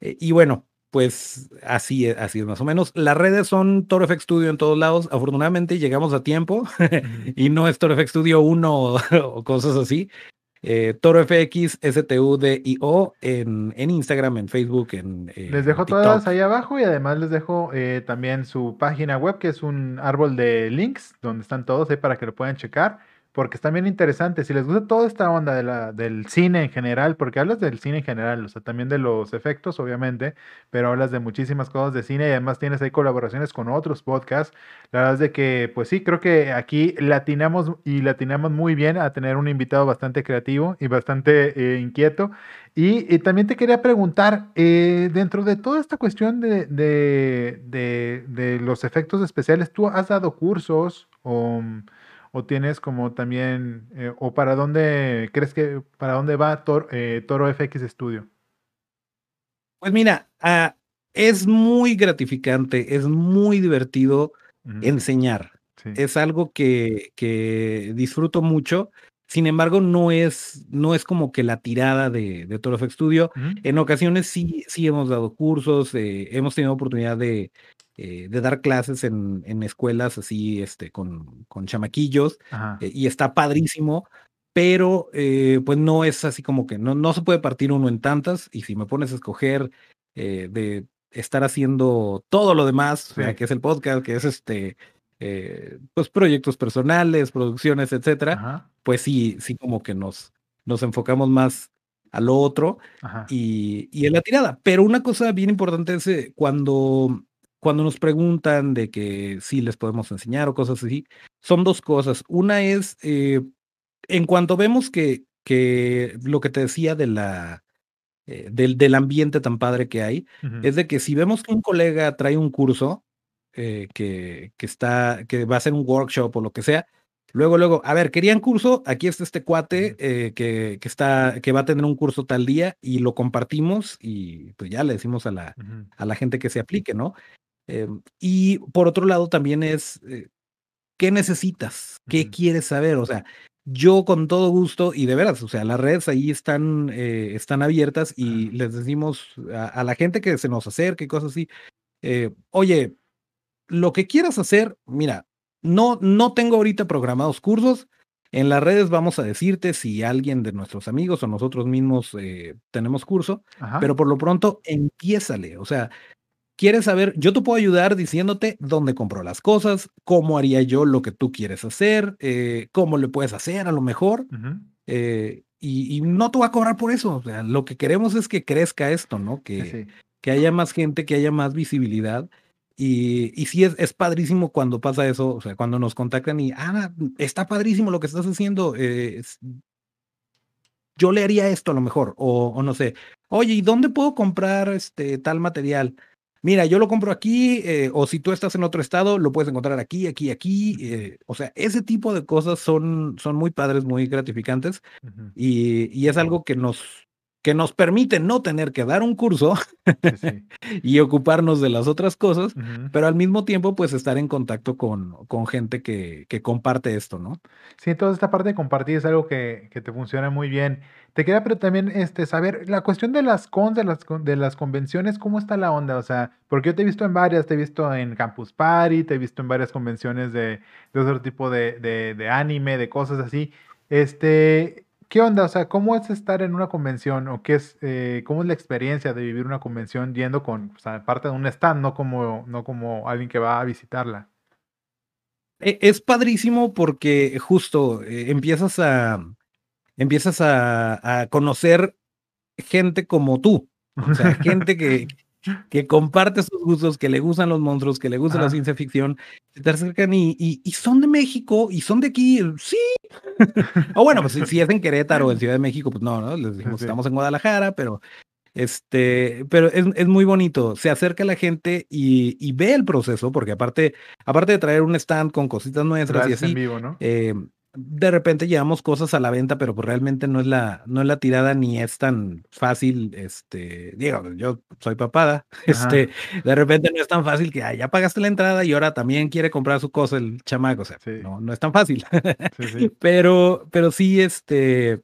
Eh, y bueno, pues así es, así es más o menos. Las redes son Toro FX Studio en todos lados. Afortunadamente llegamos a tiempo y no es Toro FX Studio 1 o cosas así. Eh, Toro FX, STUDIO en, en Instagram, en Facebook, en. Eh, les dejo todas ahí abajo y además les dejo eh, también su página web, que es un árbol de links donde están todos ahí para que lo puedan checar. Porque están bien interesantes. Si les gusta toda esta onda de la, del cine en general, porque hablas del cine en general, o sea, también de los efectos, obviamente, pero hablas de muchísimas cosas de cine y además tienes ahí colaboraciones con otros podcasts. La verdad es de que, pues sí, creo que aquí latinamos y latinamos muy bien a tener un invitado bastante creativo y bastante eh, inquieto. Y, también te quería preguntar, eh, dentro de toda esta cuestión de, de, los efectos especiales, ¿tú has dado cursos o, o tienes como también, eh, o para dónde crees que, para dónde va eh, Toro FX Studio? Pues mira, ah, es muy gratificante, es muy divertido enseñar. Es algo que, que disfruto mucho sin embargo, no es, no es como que la tirada de, de Toro FX Studio. En ocasiones sí, sí hemos dado cursos, eh, hemos tenido oportunidad de, eh, de dar clases en, en, escuelas así, este, con, con chamaquillos, eh, y está padrísimo, pero pues no es así como que no, no se puede partir uno en tantas, y si me pones a escoger de estar haciendo todo lo demás, o sea, que es el podcast, que es este, eh, pues proyectos personales, producciones, etcétera, pues sí, sí como que nos, nos enfocamos más a lo otro y, y, en la tirada. Pero una cosa bien importante es eh, cuando, cuando nos preguntan de que sí les podemos enseñar o cosas así, son dos cosas. Una es, eh, en cuanto vemos que, que lo que te decía de la, del, del, ambiente tan padre que hay, es de que si vemos que un colega trae un curso, eh, que, que, está, que va a ser un workshop o lo que sea. Luego, luego, a ver, querían curso, aquí está este cuate eh, que, que, está, que va a tener un curso tal día y lo compartimos y pues ya le decimos a la, a la gente que se aplique, ¿no? Eh, y por otro lado también es, ¿qué necesitas? ¿Qué quieres saber? O sea, yo con todo gusto y de veras, o sea, las redes ahí están, están abiertas y les decimos a, a, la gente que se nos acerque, cosas así, oye, lo que quieras hacer, mira, no, no tengo ahorita programados cursos. En las redes vamos a decirte si alguien de nuestros amigos o nosotros mismos eh, tenemos curso, pero por lo pronto empiézale. O sea, quieres saber, yo te puedo ayudar diciéndote dónde compro las cosas, cómo haría yo lo que tú quieres hacer, eh, cómo le puedes hacer a lo mejor. Eh, y, no te voy a cobrar por eso. O sea, lo que queremos es que crezca esto, ¿no? Que, que haya más gente, que haya más visibilidad y, y sí es, es padrísimo cuando pasa eso, o sea, cuando nos contactan y, ah, está padrísimo lo que estás haciendo, eh, yo le haría esto a lo mejor, o, o, no sé, oye, ¿y dónde puedo comprar este tal material? Mira, yo lo compro aquí, eh, o si tú estás en otro estado, lo puedes encontrar aquí, aquí, aquí. Eh, o sea, ese tipo de cosas son, son muy padres, muy gratificantes, y, y es algo que nos, que nos permite no tener que dar un curso y ocuparnos de las otras cosas, pero al mismo tiempo pues estar en contacto con, con gente que, que, comparte esto, ¿no? Sí, toda esta parte de compartir es algo que, que, te funciona muy bien. Te queda pero también este, saber la cuestión de las cons, de las, de las convenciones, ¿cómo está la onda? O sea, porque yo te he visto en varias, te he visto en Campus Party, te he visto en varias convenciones de, de otro tipo de, de, anime, de cosas así. Este, ¿Qué onda? O sea, ¿cómo es estar en una convención? ¿O qué es, eh, cómo es la experiencia de vivir una convención yendo con, parte de un stand, no como, no como alguien que va a visitarla? E, es padrísimo porque justo eh, empiezas a empiezas a, a, conocer gente como tú. O sea, gente que, que comparte sus gustos, que le gustan los monstruos, que le gusta la ciencia ficción, se te acercan y, y, son de México y son de aquí, sí. o bueno, pues si, es en Querétaro o en Ciudad de México, pues no, ¿no? Les dijimos, estamos en Guadalajara, pero este, pero es, es, muy bonito. Se acerca la gente y, y, ve el proceso, porque aparte, aparte de traer un stand con cositas nuestras y así, en vivo, ¿no? Eh, de repente llevamos cosas a la venta, pero pues realmente no es la, no es la tirada ni es tan fácil, este, digo, yo soy papada, este, de repente no es tan fácil que ya pagaste la entrada y ahora también quiere comprar su cosa el chamaco, o sea, no, no es tan fácil. pero, pero sí, este,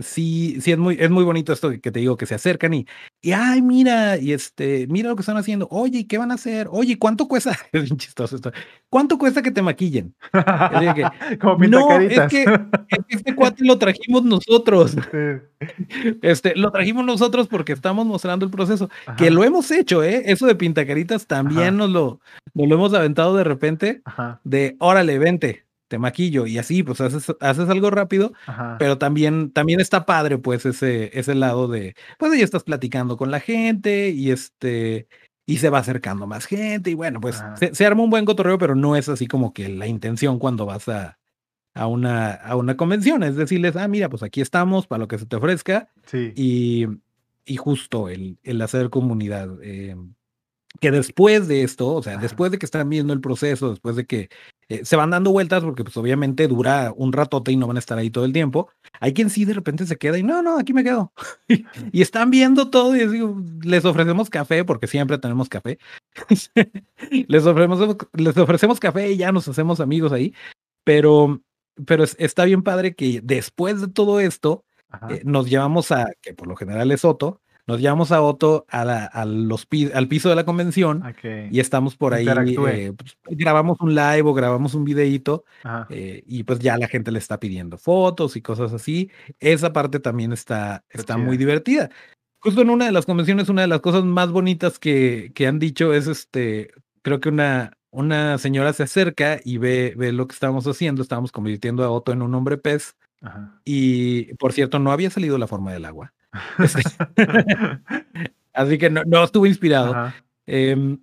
sí, sí es muy, es muy bonito esto que te digo, que se acercan y, y ay, mira, y este, mira lo que están haciendo, oye, ¿qué van a hacer? Oye, ¿cuánto cuesta? Es bien chistoso esto. ¿Cuánto cuesta que te maquillen? Como no, es que, este cuate lo trajimos nosotros. Este, lo trajimos nosotros porque estamos mostrando el proceso, que lo hemos hecho, ¿eh? Eso de pintacaritas también nos lo, nos lo hemos aventado de repente, de órale, vente, te maquillo y así, pues haces, haces algo rápido, pero también, también está padre, pues, ese, ese lado de, pues ya estás platicando con la gente y este, y se va acercando más gente y bueno, pues se, arma un buen cotorreo, pero no es así como que la intención cuando vas a, a, una, a una convención, es decirles, ah, mira, pues aquí estamos para lo que se te ofrezca sí. y, y justo el, el hacer comunidad. Eh, que después de esto, o sea, después de que están viendo el proceso, después de que eh, se van dando vueltas, porque pues obviamente dura un ratote y no van a estar ahí todo el tiempo, hay quien sí de repente se queda y no, no, aquí me quedo. y están viendo todo y digo, les ofrecemos café, porque siempre tenemos café. les, ofrecemos, les ofrecemos café y ya nos hacemos amigos ahí, pero, pero está bien padre que después de todo esto, eh, nos llevamos a, que por lo general es Otto, nos llevamos a Otto a, los, al piso de la convención y estamos por ahí, eh, pues, grabamos un live o grabamos un videíto eh, y pues ya la gente le está pidiendo fotos y cosas así. Esa parte también está, está muy divertida. Justo en una de las convenciones, una de las cosas más bonitas que, que han dicho es este, creo que una, una señora se acerca y ve, ve lo que estábamos haciendo, estábamos convirtiendo a Otto en un hombre pez. Y por cierto, no había salido la forma del agua. Este, así que no, no estuvo inspirado. Em,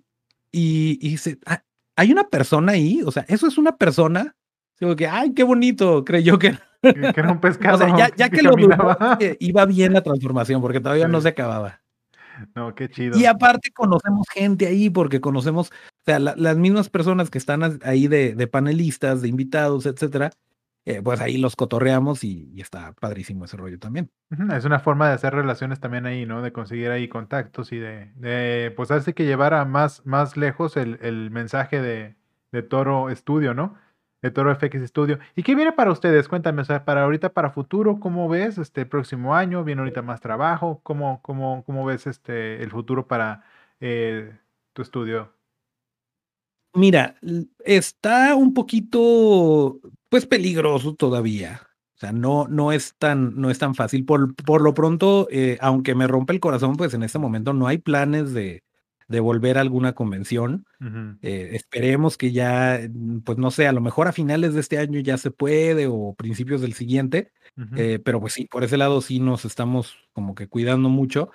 y, y ah, hay una persona ahí, o sea, eso es una persona. Digo que, ay, qué bonito, creyó que, que era un pescado. ya, que, lo iba bien la transformación, porque todavía no se acababa. No, qué chido. Y aparte conocemos gente ahí, porque conocemos, o sea, las mismas personas que están ahí de, de panelistas, de invitados, etcétera, eh, pues ahí los cotorreamos y, está padrísimo ese rollo también. Es una forma de hacer relaciones también ahí, ¿no? De conseguir ahí contactos y de, de pues hace que llevar a más, más lejos el, el mensaje de, de, Toro Studio, ¿no? De Toro FX Studio. ¿Y qué viene para ustedes? Cuéntame, o sea, para ahorita, para futuro, ¿cómo ves este próximo año? ¿Viene ahorita más trabajo? ¿Cómo, cómo, cómo ves este el futuro para eh, tu estudio? Mira, está un poquito pues peligroso todavía. O sea, no, no, es, tan, no es tan fácil. Por, por lo pronto, eh, aunque me rompe el corazón, pues en este momento no hay planes de, de volver a alguna convención. Eh, esperemos que ya, mm, pues no sé, a lo mejor a finales de este año ya se puede o principios del siguiente. Eh, pero pues sí, por ese lado sí nos estamos como que cuidando mucho.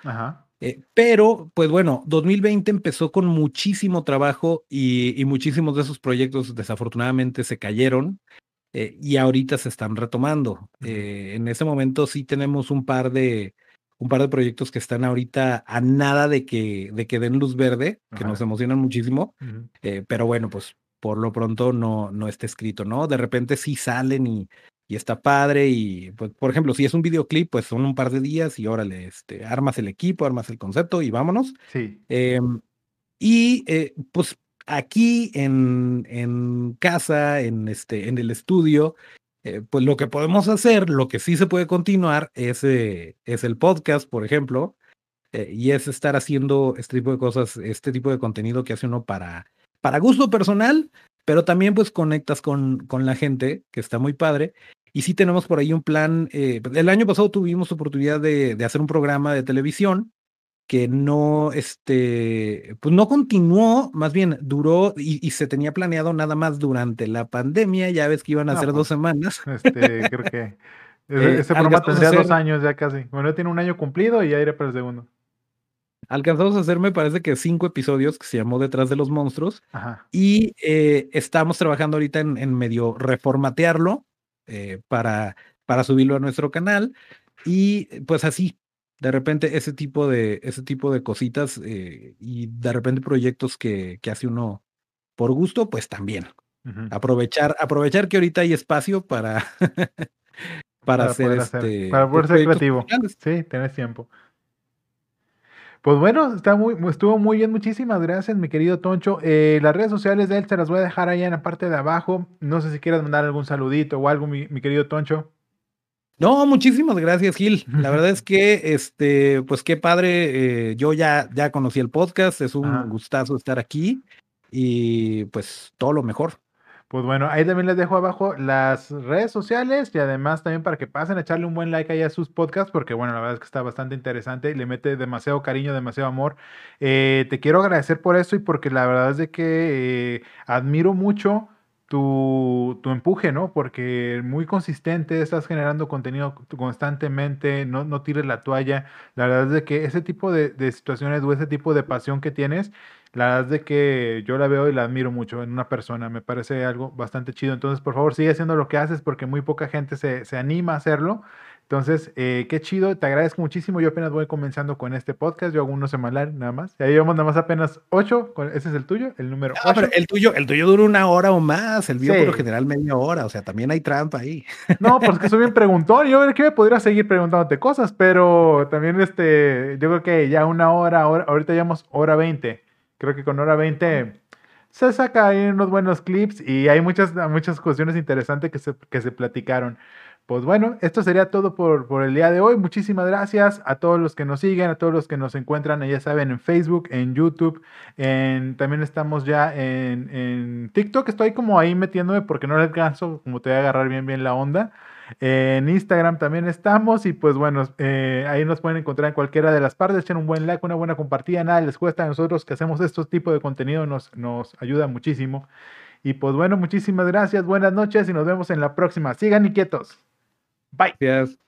pero, pues bueno, 2020 empezó con muchísimo trabajo y, y muchísimos de esos proyectos desafortunadamente se cayeron. Eh, y ahorita se están retomando. Eh, en ese momento sí tenemos un par de un par de proyectos que están ahorita a nada de que, de que den luz verde, que nos emocionan muchísimo, eh, pero bueno, pues por lo pronto no, no está escrito, ¿no? De repente sí salen y, y está padre y, pues, por ejemplo, si es un videoclip, pues son un par de días y órale, este, armas el equipo, armas el concepto y vámonos. Sí. Em, y pues aquí en, en casa, en, este, en el estudio, eh, pues lo que podemos hacer, lo que sí se puede continuar es, eh, es el podcast, por ejemplo, eh, y es estar haciendo este tipo de cosas, este tipo de contenido que hace uno para, para gusto personal, pero también pues conectas con, con la gente, que está muy padre. Y sí tenemos por ahí un plan. el año pasado tuvimos oportunidad de, de hacer un programa de televisión que no, este, pues no continuó, más bien duró y, se tenía planeado nada más durante la pandemia, ya ves que iban a ser dos pues, semanas. Este, creo que ese, eh, programa tendría dos años ya casi. Bueno, tiene un año cumplido y ya iré para el segundo. Alcanzamos a hacer, me parece que cinco episodios que se llamó Detrás de los Monstruos. Y eh, estamos trabajando ahorita en, medio reformatearlo eh, para, para subirlo a nuestro canal. Y pues así, de repente ese tipo de, ese tipo de cositas eh, y de repente proyectos que, que, hace uno por gusto, pues también. Aprovechar, aprovechar que ahorita hay espacio para, para, hacer este. para poder ser creativo. Sí, tenés tiempo. Pues bueno, está muy, estuvo muy bien. Muchísimas gracias, mi querido Toncho. Eh, las redes sociales de él se las voy a dejar ahí en la parte de abajo. No sé si quieras mandar algún saludito o algo, mi querido Toncho. No, muchísimas gracias, Gil. La verdad es que, este, pues qué padre. Eh, yo ya, ya conocí el podcast, es un gustazo estar aquí y pues todo lo mejor. Pues bueno, ahí también les dejo abajo las redes sociales y además también para que pasen a echarle un buen like ahí a sus podcasts, porque bueno, la verdad es que está bastante interesante y le mete demasiado cariño, demasiado amor. Eh, te quiero agradecer por eso y porque la verdad es de que eh, admiro mucho tu, empuje, ¿no? Porque muy consistente, estás generando contenido constantemente, no, no tires la toalla. La verdad es que ese tipo de, de situaciones o ese tipo de pasión que tienes, la verdad es de que yo la veo y la admiro mucho en una persona. Me parece algo bastante chido. Entonces, por favor, sigue haciendo lo que haces porque muy poca gente se, se anima a hacerlo. Entonces, eh, qué chido, te agradezco muchísimo. Yo apenas voy comenzando con este podcast, yo hago uno semanal nada más. Ya llevamos nada más apenas ocho, ese es el tuyo, el número ah, Pero el tuyo, el tuyo dura una hora o más, el mío por lo general media hora, o sea, también hay trampa ahí. No, pues que soy bien preguntón, yo creo que me podría seguir preguntándote cosas, pero también este, yo creo que ya una hora, ahorita llevamos hora veinte. Creo que con hora veinte se saca ahí unos buenos clips y hay muchas, muchas cuestiones interesantes que se, que se platicaron. Pues bueno, esto sería todo por, por, el día de hoy. Muchísimas gracias a todos los que nos siguen, a todos los que nos encuentran, ya saben, en Facebook, en YouTube, en, también estamos ya en, en TikTok. Estoy como ahí metiéndome porque no les alcanzo, como te voy a agarrar bien, bien la onda. En Instagram también estamos y pues bueno, eh, ahí nos pueden encontrar en cualquiera de las partes. Echen un buen like, una buena compartida, nada les cuesta a nosotros que hacemos estos tipos de contenido, nos, nos ayuda muchísimo. Y pues bueno, muchísimas gracias, buenas noches y nos vemos en la próxima. Sigan inquietos. Bye. Gracias.